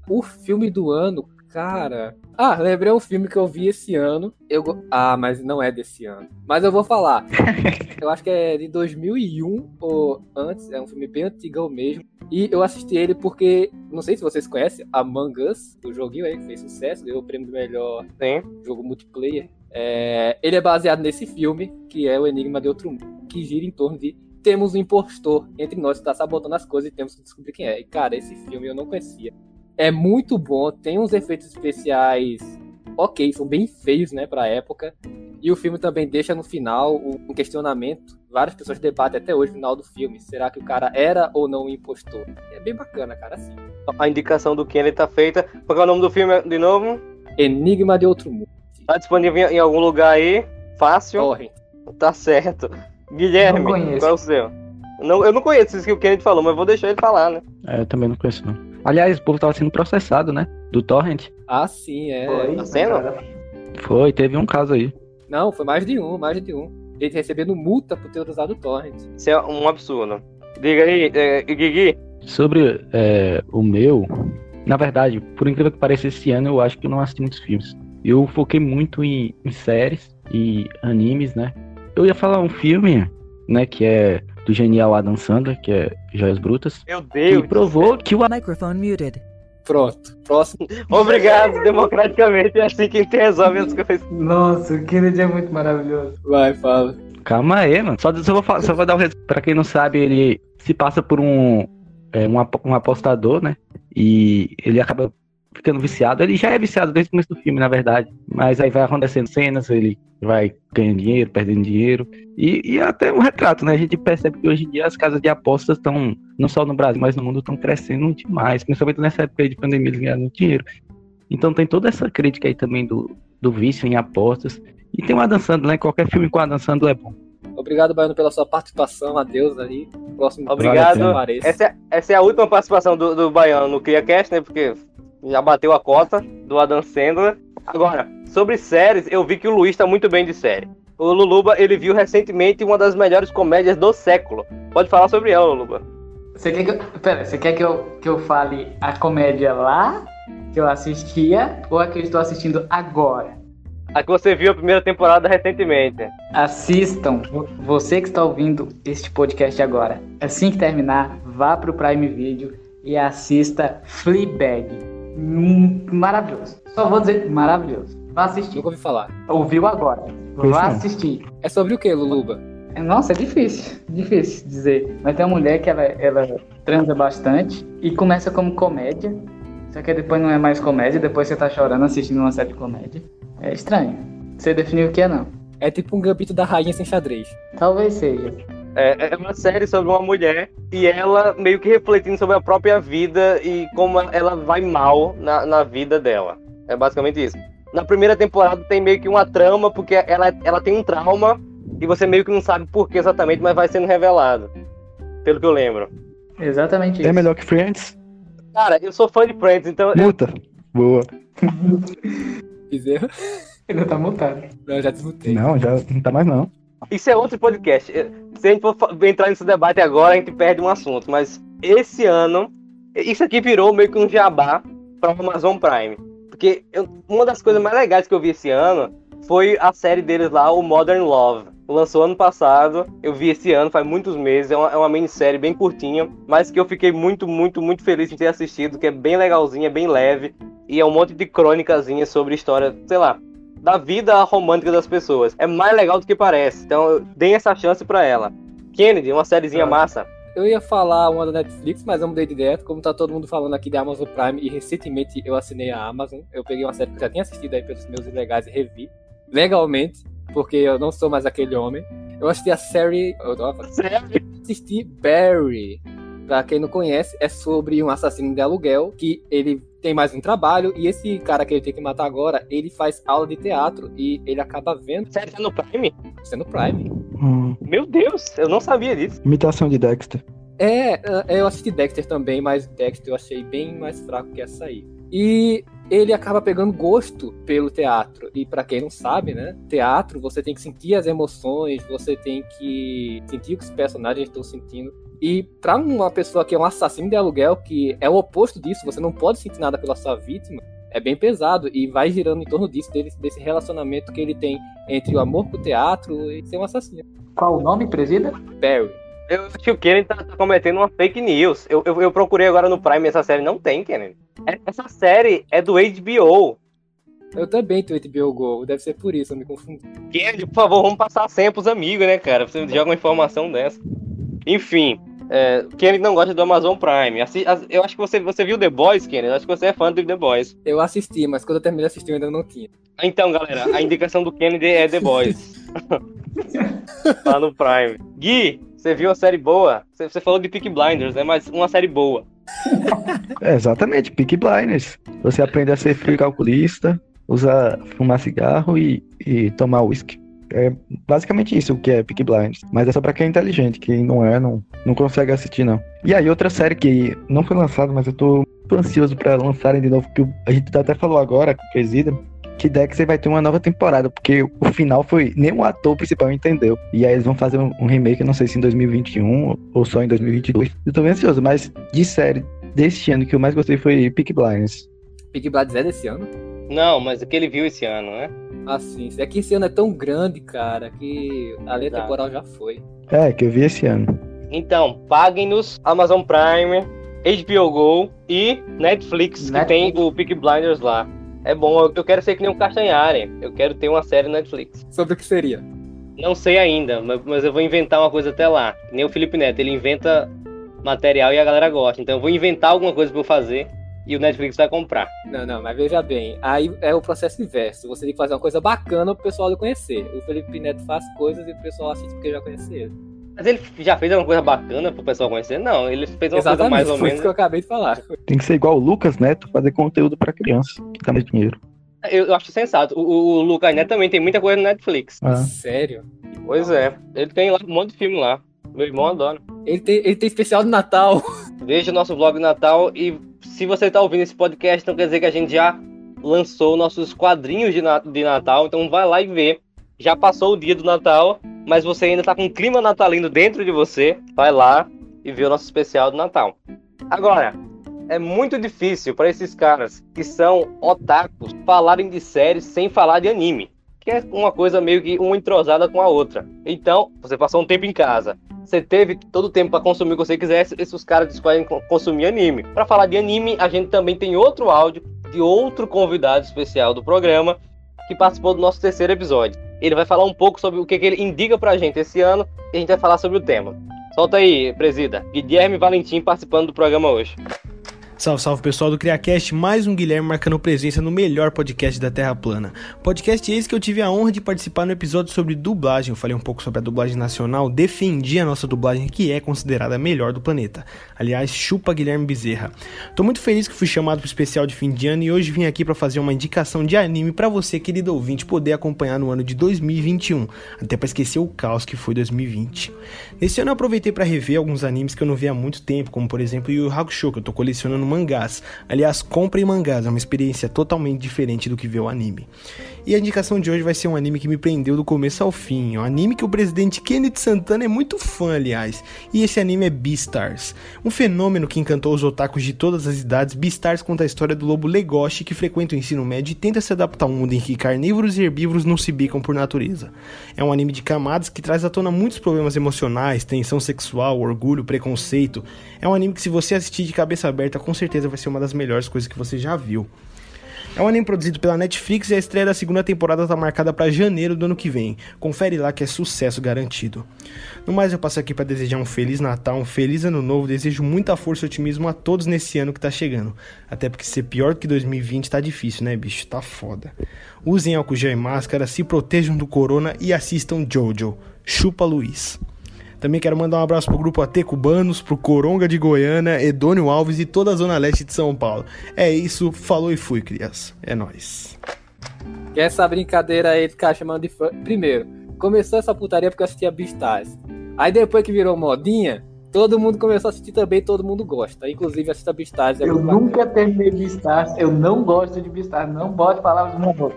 O filme do ano, cara. Ah, lembrei um filme que eu vi esse ano. Eu Ah, mas não é desse ano. Mas eu vou falar. eu acho que é de 2001 ou antes. É um filme bem antigo mesmo. E eu assisti ele porque, não sei se vocês conhecem, Among Us, o joguinho aí que fez sucesso, ganhou o prêmio do melhor Sim. jogo multiplayer. É... ele é baseado nesse filme, que é O Enigma de Outro Mundo, que gira em torno de temos um impostor entre nós que está sabotando as coisas e temos que descobrir quem é. E, cara, esse filme eu não conhecia é muito bom, tem uns efeitos especiais ok, são bem feios, né, pra época. E o filme também deixa no final um questionamento. Várias pessoas debatem até hoje no final do filme. Será que o cara era ou não um impostor? É bem bacana, cara, assim. A indicação do Kenny tá feita. Qual é o nome do filme de novo? Enigma de Outro Mundo. Tá disponível em algum lugar aí? Fácil? Corre. Tá certo. Guilherme, qual é o seu? Não, eu não conheço isso que o Kennedy falou, mas vou deixar ele falar, né? É, eu também não conheço, não. Aliás, o povo tava sendo processado, né? Do Torrent. Ah, sim, é. Foi, tá sendo? Foi, teve um caso aí. Não, foi mais de um, mais de um. Ele recebendo multa por ter usado o Torrent. Isso é um absurdo. Diga aí, é, Guigui. Sobre é, o meu, na verdade, por incrível que pareça, esse ano eu acho que eu não assisti muitos filmes. Eu foquei muito em, em séries e animes, né? Eu ia falar um filme, né, que é do genial Adam Sandler, que é Joias Brutas. Meu Deus! Que provou que o microfone muted. Pronto, próximo. Obrigado, democraticamente é assim que a gente resolve as coisas. Nossa, o Kennedy é muito maravilhoso. Vai, fala. Calma aí, mano. Só, só, vou, só vou dar um resumo. Pra quem não sabe, ele se passa por um, é, um, um apostador, né? E ele acaba ficando viciado. Ele já é viciado desde o começo do filme, na verdade. Mas aí vai acontecendo cenas, ele vai ganhando dinheiro, perdendo dinheiro. E, e até um retrato, né? A gente percebe que hoje em dia as casas de apostas estão, não só no Brasil, mas no mundo, estão crescendo demais. Principalmente nessa época de pandemia, eles ganhando dinheiro. Então tem toda essa crítica aí também do, do vício em apostas. E tem o Adam Sandler, né? Qualquer filme com o Adam Sandler é bom. Obrigado, Baiano, pela sua participação. Adeus aí. Próximo Obrigado. Essa é, essa é a última participação do, do Baiano no CriaCast, né? Porque já bateu a cota do Adam Sandler. Agora, sobre séries, eu vi que o Luiz tá muito bem de série. O Luluba, ele viu recentemente uma das melhores comédias do século. Pode falar sobre ela, Luluba. Você quer que eu, pera, você quer que eu, que eu fale a comédia lá, que eu assistia, ou a que eu estou assistindo agora? A que você viu a primeira temporada recentemente. Assistam, vo- você que está ouvindo este podcast agora. Assim que terminar, vá pro Prime Video e assista Fleabag. Hum, maravilhoso. Só vou dizer maravilhoso. Vá assistir. Nunca ouvi falar. Ouviu agora. Pois Vá não. assistir. É sobre o que, Luluba? Nossa, é difícil, difícil dizer. Mas tem uma mulher que ela, ela transa bastante e começa como comédia, só que depois não é mais comédia, depois você tá chorando assistindo uma série de comédia. É estranho. Você definiu o que é não. É tipo um gambito da rainha sem xadrez. Talvez seja. É, é uma série sobre uma mulher e ela meio que refletindo sobre a própria vida e como ela vai mal na, na vida dela. É basicamente isso. Na primeira temporada tem meio que uma trama, porque ela, ela tem um trauma e você meio que não sabe por que exatamente, mas vai sendo revelado. Pelo que eu lembro. Exatamente isso. É melhor que Friends? Cara, eu sou fã de Friends, então eu, Multa. Boa. Bezerra? Ele tá mutado. Não, já desmutei. Não, já não tá mais não. Isso é outro podcast. Se a gente for entrar nesse debate agora, a gente perde um assunto. Mas esse ano, isso aqui virou meio que um jabá para o Amazon Prime. Porque eu- uma das coisas mais legais que eu vi esse ano foi a série deles lá, o Modern Love. Lançou ano passado, eu vi esse ano, faz muitos meses. É uma, é uma minissérie bem curtinha, mas que eu fiquei muito, muito, muito feliz em ter assistido, que é bem legalzinha, bem leve. E é um monte de crônicazinha sobre história, sei lá, da vida romântica das pessoas. É mais legal do que parece. Então, deem essa chance pra ela. Kennedy, uma sériezinha Tá. massa. Eu ia falar uma da Netflix, mas eu mudei de ideia. Como tá todo mundo falando aqui da Amazon Prime e recentemente eu assinei a Amazon, eu peguei uma série que eu já tinha assistido aí pelos meus ilegais e revi. Legalmente, porque eu não sou mais aquele homem. Eu assisti a série. Eu tava Sério? assisti Barry. Pra quem não conhece, é sobre um assassino de aluguel que ele tem mais um trabalho e esse cara que ele tem que matar agora, ele faz aula de teatro e ele acaba vendo Série tá no Prime? sendo Prime. Hum, Meu Deus, eu não sabia disso. imitação de Dexter. É, é, eu assisti Dexter também, mas Dexter eu achei bem mais fraco que essa aí. E ele acaba pegando gosto pelo teatro. E pra quem não sabe, né? Teatro, você tem que sentir as emoções, você tem que sentir o que os personagens estão sentindo. E pra uma pessoa que é um assassino de aluguel, que é o oposto disso, você não pode sentir nada pela sua vítima, é bem pesado e vai girando em torno disso, dele- desse relacionamento que ele tem entre o amor com o teatro e ser um assassino. Qual o nome, presida? Barry. Eu acho que o Kennedy tá, tá cometendo uma fake news. Eu, eu, eu procurei agora no Prime essa série. Não tem, Kennedy. É- Essa série é do HBO. Eu também tenho HBO Go, deve ser por isso, eu me confundi. Kennedy, por favor, vamos passar a senha pros amigos, né, cara? Você joga uma informação dessa. Enfim, é, Kennedy não gosta do Amazon Prime. Assi- as- eu acho que você, você viu The Boys, Kennedy. Eu acho que você é fã do The Boys. Eu assisti, mas quando eu terminei de assistir eu ainda não tinha. Então, galera, a indicação do Kennedy é The Boys. Lá no Prime. Gui, você viu uma série boa? Você, você falou de Peak Blinders, né? Mas uma série boa. É, exatamente, Peak Blinders. Você aprende a ser frio e calculista, usar, fumar cigarro e, e tomar uísque. É basicamente isso que é Peak Blinders. Mas é só pra quem é inteligente, quem não é, não, não consegue assistir, não. E aí, outra série que não foi lançada, mas eu tô muito ansioso pra lançarem de novo, o- a gente até falou agora Presida, que Dexter vai ter uma nova temporada, porque o final foi. Nem o ator principal entendeu. E aí eles vão fazer um, remake, não sei se em 2021 ou só em 2022. Eu tô bem ansioso, mas de série deste ano que eu mais gostei foi Peak Blinders. Big Blinders é desse ano? Não, mas o que ele viu esse ano, né? Assim, é que esse ano é tão grande, cara, que a linha Exato. temporal já foi. É, que eu vi esse ano. Então, paguem-nos Amazon Prime, HBO Go e Netflix, que Netflix. tem o Peak Blinders lá. É bom, eu- eu quero ser que nem o Castanhari. Eu quero ter uma série Netflix. Sobre o que seria? Não sei ainda, ma- mas eu vou inventar uma coisa até lá. Que Nem o Felipe Neto, ele inventa material e a galera gosta. Então eu vou inventar alguma coisa pra eu fazer e o Netflix vai comprar. Não, não, mas veja bem, aí é o processo inverso. Você tem que fazer uma coisa bacana pro pessoal lhe conhecer. O Felipe Neto faz coisas e o pessoal assiste porque já conhece ele. Mas ele já fez alguma coisa bacana pro pessoal conhecer? Não, ele fez uma coisa mais ou foi isso menos. que eu acabei de falar. Tem que ser igual o Lucas Neto, fazer conteúdo pra criança, que dá mais dinheiro. Eu, eu acho sensato. O, o, Lucas Neto também tem muita coisa no Netflix. Ah, Sério? Pois é. Ele tem lá um monte de filme lá. Meu irmão adora. Ele tem, ele tem especial de Natal. Veja o nosso vlog de Natal e se você está ouvindo esse podcast, então quer dizer que a gente já lançou nossos quadrinhos de, de Natal, então vai lá e vê. Já passou o dia do Natal, mas você ainda tá com um clima natalino dentro de você, vai lá e vê o nosso especial do Natal. Agora, é muito difícil para esses caras que são otakus falarem de séries sem falar de anime. Que é uma coisa meio que uma entrosada com a outra. Então, você passou um tempo em casa, você teve todo o tempo para consumir o que você quisesse, esses caras co- consumir anime. Para falar de anime, a gente também tem outro áudio de outro convidado especial do programa que participou do nosso terceiro episódio. Ele vai falar um pouco sobre o que, que ele indica pra gente esse ano e a gente vai falar sobre o tema. Solta aí, presida. Guilherme Valentim participando do programa hoje. Salve, salve pessoal do CriaCast, mais um Guilherme marcando presença no melhor podcast da Terra Plana. Podcast esse que eu tive a honra de participar no episódio sobre dublagem. Eu falei um pouco sobre a dublagem nacional, defendi a nossa dublagem que é considerada a melhor do planeta. Aliás, chupa Guilherme Bezerra. Tô muito feliz que fui chamado pro especial de fim de ano e hoje vim aqui para fazer uma indicação de anime para você, querido ouvinte, poder acompanhar no ano de 2021, até para esquecer o caos que foi 2020. Nesse ano eu aproveitei para rever alguns animes que eu não vi há muito tempo, como por exemplo Yu Hakusho, que eu tô colecionando mangás. Aliás, comprem mangás, é uma experiência totalmente diferente do que ver o anime. E a indicação de hoje vai ser um anime que me prendeu do começo ao fim, um anime que o presidente Kenneth Santana é muito fã, aliás. E esse anime é Beastars, um fenômeno que encantou os otakus de todas as idades. Beastars conta a história do lobo Legoshi que frequenta o ensino médio e tenta se adaptar a um mundo em que carnívoros e herbívoros não se bicam por natureza. É um anime de camadas que traz à tona muitos problemas emocionais, tensão sexual, orgulho, preconceito. É um anime que se você assistir de cabeça aberta, com certeza vai ser uma das melhores coisas que você já viu. É um anime produzido pela Netflix e a estreia da segunda temporada está marcada para janeiro do ano que vem. Confere lá que é sucesso garantido. No mais, eu passo aqui para desejar um feliz Natal, um feliz Ano Novo. Desejo muita força e otimismo a todos nesse ano que tá chegando. Até porque ser pior que 2020 tá difícil, né, bicho? Tá foda. Usem álcool gel e máscara, se protejam do corona e assistam Jojo. Chupa Luiz. Também quero mandar um abraço pro grupo AT Cubanos, pro Coronga de Goiânia, Edônio Alves e toda a Zona Leste de São Paulo. É isso, falou e fui, criança. É nóis. Que essa brincadeira aí de ficar chamando de fã. Primeiro, começou essa putaria porque eu assistia Beastars. Aí depois que virou modinha, todo mundo começou a assistir também, todo mundo gosta. Inclusive assista Beastars. É Eu bacana. nunca terminei Beastars, eu não gosto de Beastars, não bote palavras no meu.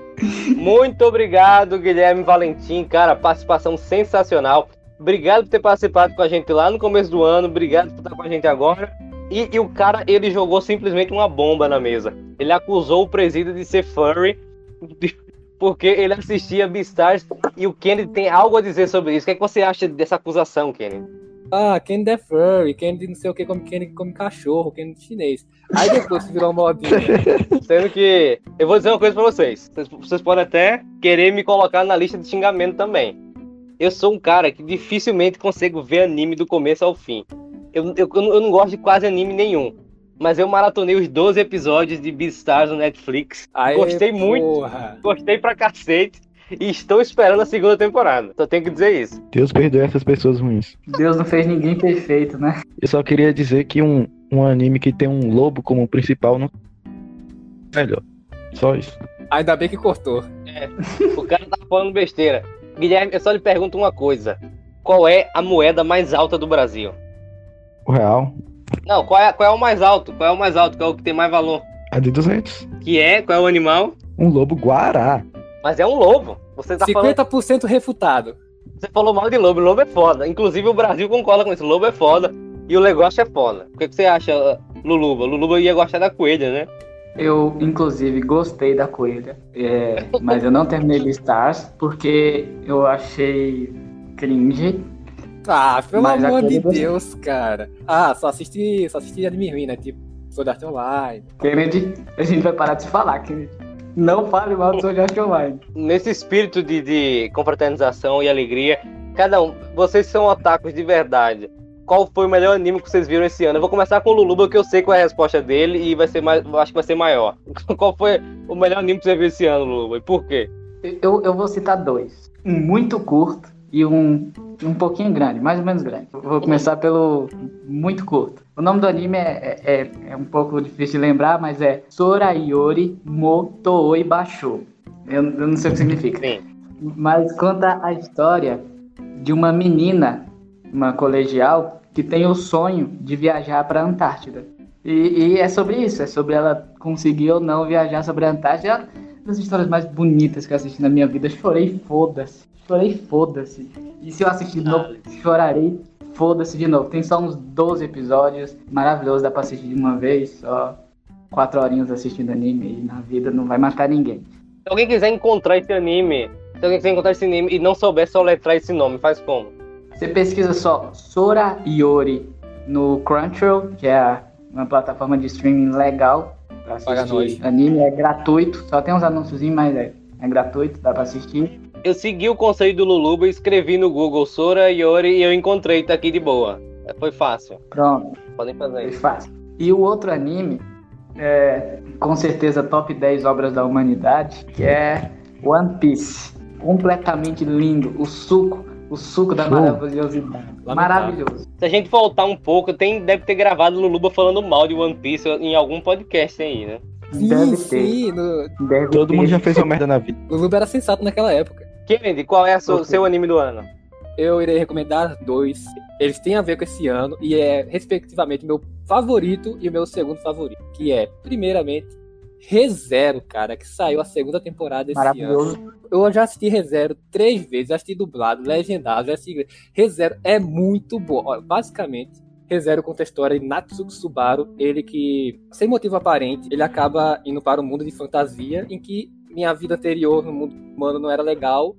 Muito obrigado, Guilherme Valentim, cara, participação sensacional. Obrigado por ter participado com a gente lá no começo do ano, obrigado por estar com a gente agora. E, e o cara, ele jogou simplesmente uma bomba na mesa. Ele acusou o presídio de ser furry, porque ele assistia Beastars e o Kennedy tem algo a dizer sobre isso. O que, é que você acha dessa acusação, Kennedy? Ah, Candy é furry, Candy não sei o que, come, Candy come cachorro, Candy chinês. Aí depois virou modinha. Sendo que eu vou dizer uma coisa pra. Vocês, vocês podem até querer me colocar na lista de xingamento também. Eu sou um cara que dificilmente consigo ver anime do começo ao fim. Eu, eu, eu não- gosto de quase anime nenhum. Mas eu maratonei os 12 episódios de Beastars no Netflix. Aí, Gostei muito. Porra. Gostei pra cacete. E estou esperando a segunda temporada. Só tenho que dizer isso. Deus perdoe essas pessoas ruins. Deus não fez ninguém perfeito, né? Eu só queria dizer que um, um anime que tem um lobo como principal não. Melhor. Só isso. Ainda bem que cortou. O cara tá falando besteira. Guilherme, eu só lhe pergunto uma coisa. Qual é a moeda mais alta do Brasil? O real, Não, qual é, qual é o mais alto? Qual é o mais alto? Qual é o que tem mais valor? a de 200. Que é? Qual é o animal? Um lobo guará. Mas é um lobo. Você tá falando, 50% refutado. você falou mal de lobo. Lobo é foda. Inclusive o Brasil concorda com isso. Lobo é foda. E o negócio é foda. O que, que você acha, Luluba? Luluba ia gostar da coelha, né? Eu, inclusive, gostei da coelha, é, mas eu não terminei Beastars porque eu achei cringe. Ah, pelo Mas amor de Deus, cara. Ah, só assisti, só assisti anime ruim, né? Tipo, Sword Art Online. Kennedy, a gente vai parar de se falar, Kennedy. Não fale mal do Sword Art Online. Nesse espírito de, de confraternização e alegria, cada um, vocês são otakus de verdade. Qual foi o melhor anime que vocês viram esse ano? Eu vou começar com o Luluba, que eu sei qual é a resposta dele e vai ser mais, acho que vai ser maior. Qual foi o melhor anime que você viu esse ano, Luluba? E por quê? Eu, eu vou citar dois. Um muito curto e um, um pouquinho grande, mais ou menos grande. Vou começar pelo muito curto. O nome do anime é, é, é um pouco difícil de lembrar, mas é Sorayori mo Tooi Basho. Eu, eu não sei o que significa. Sim. Mas conta a história de uma menina, uma colegial, que tem o sonho de viajar para a Antártida. E, e é sobre isso, é sobre ela conseguir ou não viajar sobre a Antártida. É uma das histórias mais bonitas que eu assisti na minha vida. Chorei, foda-se. Chorei, foda-se. E se eu assistir de novo, chorarei, foda-se de novo. Tem só uns 12 episódios, maravilhoso, dá pra assistir de uma vez, só quatro horinhas assistindo anime e na vida não vai matar ninguém. Se alguém quiser encontrar esse anime, se alguém quiser encontrar esse anime e não souber soletrar esse nome, faz como? Você pesquisa só Sora Yori no Crunchyroll, que é uma plataforma de streaming legal nós. assistir anime, é gratuito, só tem uns anúncios, mas é, é gratuito, dá pra assistir. Eu segui o conselho do Luluba, escrevi no Google Sora Yori e eu encontrei, tá aqui de boa. Foi fácil. Pronto. Podem fazer Foi isso. fácil. E o outro anime, é, com certeza top 10 obras da humanidade, que é One Piece. Completamente lindo. O suco, o suco da Show. maravilhosidade. Lamentável. Maravilhoso. Se a gente voltar um pouco, tem, deve ter gravado Luluba falando mal de One Piece em algum podcast aí, né? Deve Sim, ter. sim. No... Deve Todo ter. mundo já fez uma merda na vida. O Luba era sensato naquela época. Kennedy, qual é o seu anime do ano? Eu irei recomendar dois. Eles têm a ver com esse ano e é, respectivamente, meu favorito e o meu segundo favorito. Que é, primeiramente, ReZero, cara, que saiu a segunda temporada esse ano. Maravilhoso. Eu já assisti ReZero três vezes, já assisti dublado, legendado, já assisti. ReZero é muito bom. Basicamente, ReZero conta a história de Natsuki Subaru, ele que, sem motivo aparente, ele acaba indo para um mundo de fantasia em que minha vida anterior no mundo humano não era legal.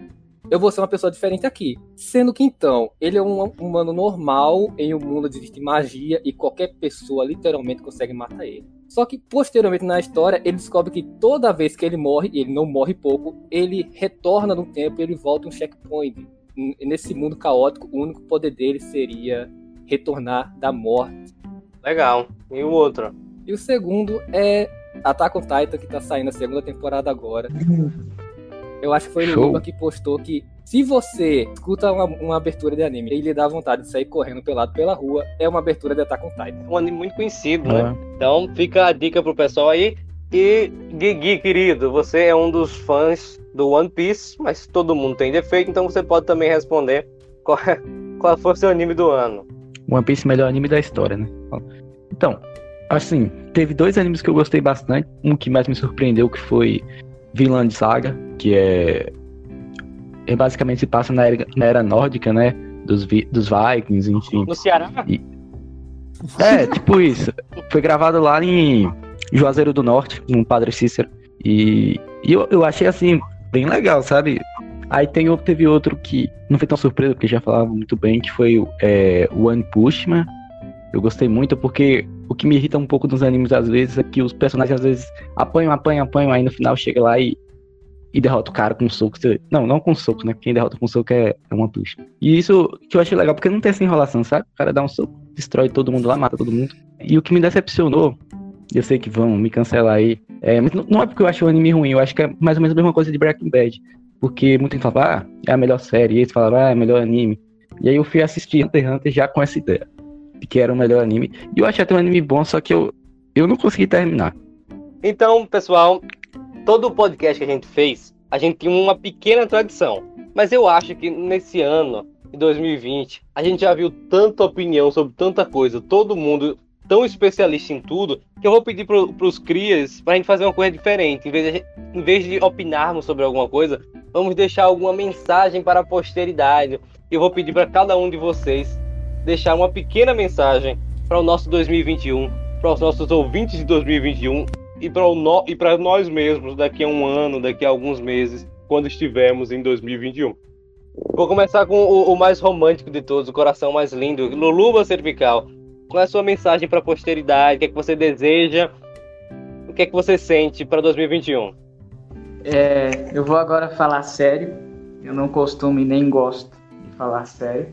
Eu vou ser uma pessoa diferente aqui. Sendo que então, ele é um humano normal em um mundo onde existe magia e qualquer pessoa literalmente consegue matar ele. Só que posteriormente na história, ele descobre que toda vez que ele morre, e ele não morre pouco, ele retorna no tempo e ele volta um checkpoint. Nesse mundo caótico, o único poder dele seria retornar da morte. Legal. E o outro? E o segundo é Attack on Titan, que tá saindo a segunda temporada agora. Eu acho que foi o. Luba que postou que se você escuta uma, uma abertura de anime e lhe dá vontade de sair correndo pelado pela rua, é uma abertura de Attack on Titan. É um anime muito conhecido, né? Ah, Então fica a dica pro pessoal aí. E Gui, querido, você é um dos fãs do One Piece, mas todo mundo tem defeito, então você pode também responder qual, é- qual foi o seu anime do ano. One Piece melhor anime da história, né? Então, assim, teve dois animes que eu gostei bastante. Um que mais me surpreendeu, que foi Vinland Saga, que é, é basicamente se passa na era, na era nórdica, né? Dos, vi- dos Vikings, enfim. No Ceará? É, tipo isso. Foi gravado lá em Juazeiro do Norte, no Padre Cícero. E, e eu, eu achei assim, bem legal, sabe? Aí tem, teve outro que não foi tão surpresa, porque já falava muito bem, que foi o é, One Punch Man. Eu gostei muito porque o que me irrita um pouco nos animes às vezes é que os personagens às vezes apanham, apanham, apanham, aí no final chega lá e, e derrota o cara com um soco. Você- Não, não com soco, né? Quem derrota com soco é, é One Punch. E isso que eu achei legal, porque não tem essa enrolação, sabe? O cara dá um soco, destrói todo mundo lá, mata todo mundo. E o que me decepcionou, eu sei que vão me cancelar aí, é, mas não não é porque eu acho o anime ruim, eu acho que é mais ou menos a mesma coisa de Breaking Bad. Porque muita gente falava, ah, é a melhor série, e eles falavam, ah, é o melhor anime. E aí eu fui assistir Hunter x Hunter já com essa ideia, de que era o melhor anime. E eu achei até um anime bom, só que eu, eu não consegui terminar. Então, pessoal, todo o podcast que a gente fez, a gente tinha uma pequena tradição. Mas eu acho que nesse ano, em 2020, a gente já viu tanta opinião sobre tanta coisa, todo mundo tão especialista em tudo, que eu vou pedir pro, pros crias pra gente fazer uma coisa diferente. Em vez, de, em vez de opinarmos sobre alguma coisa, vamos deixar alguma mensagem para a posteridade. Eu vou pedir para cada um de vocês deixar uma pequena mensagem para o nosso 2021, para os nossos ouvintes de 2021 e para nós mesmos daqui a um ano, daqui a alguns meses, quando estivermos em 2021. Vou começar com o, o mais romântico de todos, o coração mais lindo, Luluba Cervical. Qual é a sua mensagem para a posteridade? O que é que você deseja? O que é que você sente para 2021? É, eu vou agora falar sério. Eu não costumo e nem gosto de falar sério.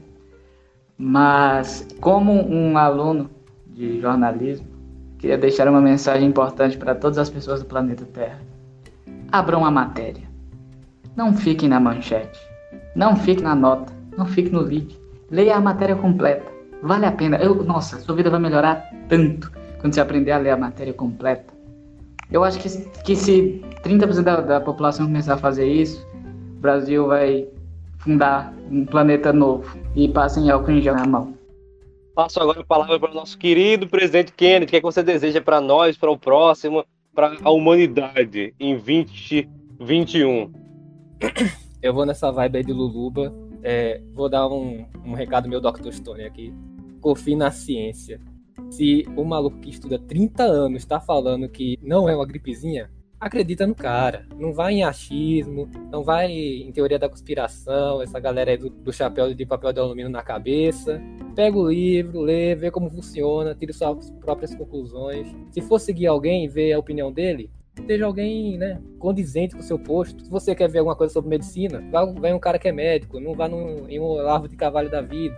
Mas, como um aluno de jornalismo, queria deixar uma mensagem importante para todas as pessoas do planeta Terra. Abram a matéria. Não fiquem na manchete. Não fiquem na nota. Não fique no lead. Leia a matéria completa. Vale a pena. Eu, nossa, sua vida vai melhorar tanto quando você aprender a ler a matéria completa. Eu acho que, que se 30% da, da população começar a fazer isso, o Brasil vai fundar um planeta novo e passem álcool em gel na mão. Passo agora a palavra para o nosso querido presidente Kennedy. O que, é que você deseja para nós, para o próximo, para a humanidade em 2021? Eu vou nessa vibe aí de Luluba. É, vou dar um, um recado meu Dr. Stone aqui. Confie na ciência. Se o maluco que estuda 30 anos está falando que não é uma gripezinha, acredita no cara. Não vai em achismo, não vai em teoria da conspiração, essa galera aí do, do chapéu de papel de alumínio na cabeça. Pega o livro, lê, vê como funciona, tire suas próprias conclusões. Se for seguir alguém e ver a opinião dele, seja alguém, né, condizente com o seu posto. Se você quer ver alguma coisa sobre medicina, vai, vai um cara que é médico, não vá num, em um larvo de cavalo da vida.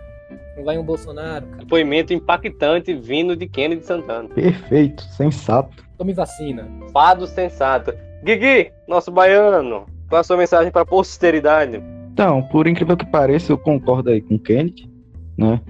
Não vai um Bolsonaro, cara. Depoimento impactante vindo de Kennedy Santana. Perfeito, sensato. Tome vacina. Fado sensato. Guigui, nosso baiano, qual a sua mensagem para a posteridade? Então, por incrível que pareça, eu concordo aí com o Kennedy, né?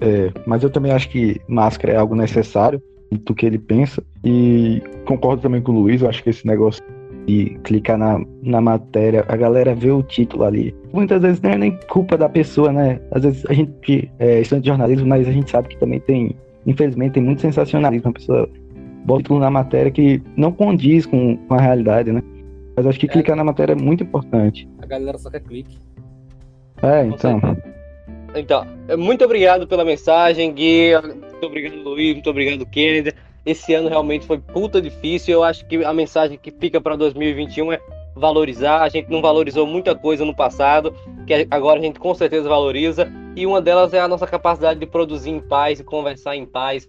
É, mas eu também acho que máscara é algo necessário do que ele pensa. E concordo também com o Luiz, eu acho que esse negócio de clicar na, na matéria, a galera vê o título ali. Muitas vezes não é nem culpa da pessoa, né? Às vezes a gente é estudante de jornalismo, mas a gente sabe que também tem, infelizmente, tem muito sensacionalismo. A pessoa bota o título na matéria que não condiz com, com a realidade, né? Mas acho que é. clicar na matéria é muito importante. A galera só quer clique. É, então. Então, muito obrigado pela mensagem, Gui. Muito obrigado, Luiz. Muito obrigado, Kennedy. Esse ano realmente foi puta difícil. Eu acho que a mensagem que fica para 2021 é valorizar. A gente não valorizou muita coisa no passado, que agora a gente com certeza valoriza. E uma delas é a nossa capacidade de produzir em paz e conversar em paz.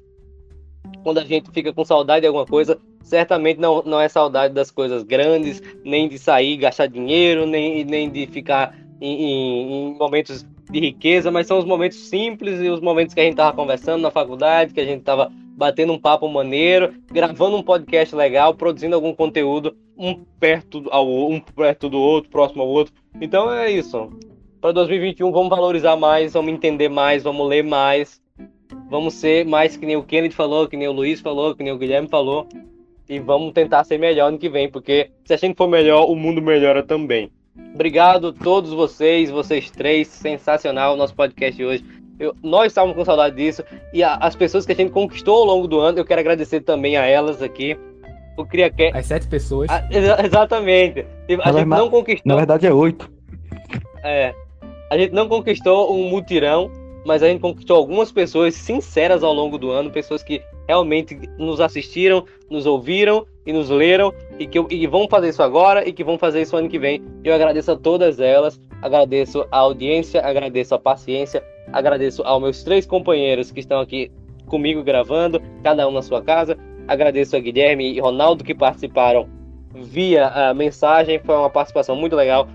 Quando a gente fica com saudade de alguma coisa, certamente não, não é saudade das coisas grandes, nem de sair, gastar dinheiro, nem, nem de ficar em, em, em momentos de riqueza, mas são os momentos simples e os momentos que a gente estava conversando na faculdade, que a gente estava batendo um papo maneiro, gravando um podcast legal, produzindo algum conteúdo um perto ao um perto do outro, próximo ao outro. Então é isso. Para 2021 vamos valorizar mais, vamos entender mais, vamos ler mais, vamos ser mais que nem o Kennedy falou, que nem o Luiz falou, que nem o Guilherme falou. E vamos tentar ser melhor no que vem, porque se a gente for melhor, o mundo melhora também. Obrigado a todos vocês, vocês três, sensacional o nosso podcast de hoje. Eu, nós estávamos com saudade disso. E a, as pessoas que a gente conquistou ao longo do ano, eu quero agradecer também a elas aqui. O CriaCast. As sete pessoas. A, exatamente. A na gente não conquistou. Na verdade é oito. É. A gente não conquistou um mutirão, mas a gente conquistou algumas pessoas sinceras ao longo do ano, pessoas que realmente nos assistiram, nos ouviram e nos leram e que, e vão fazer isso agora e que vão fazer isso ano que vem. Eu agradeço a todas elas, agradeço a audiência, agradeço a paciência, Agradeço aos meus três companheiros que estão aqui comigo gravando, cada um na sua casa. Agradeço a Guilherme e Ronaldo que participaram via a mensagem. Foi uma participação muito legal.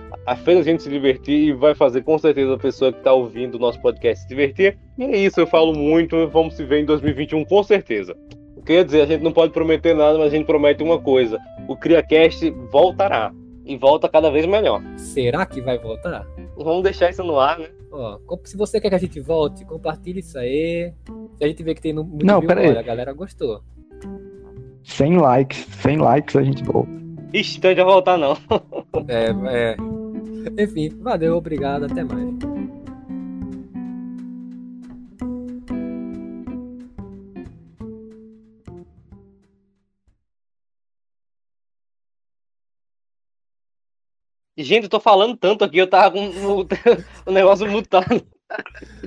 Fez a gente se divertir e vai fazer com certeza a pessoa que está ouvindo o nosso podcast se divertir. E é isso, eu falo muito. Vamos se ver em 2021 com certeza. Quer dizer, a gente não pode prometer nada, mas a gente promete uma coisa: o CriaCast voltará e volta cada vez melhor. Será que vai voltar? Vamos deixar isso no ar, né? Ó, se você quer que a gente volte, compartilhe isso aí. Se a gente vê que tem muito Não, pera aí. a galera gostou. 100 likes, 100 likes a gente volta. Ixi, então já voltar não. é, é. Enfim, valeu, obrigado, até mais. Gente, eu tô falando tanto aqui, eu tava com o, o negócio mutado.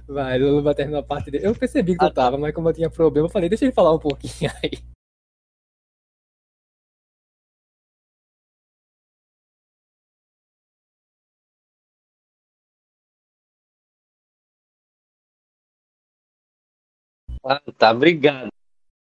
Vai, o Lula terminou a parte dele. Eu percebi que ah, eu tava, mas como eu tinha problema, eu falei, deixa ele falar um pouquinho aí. Ah, tá, obrigado.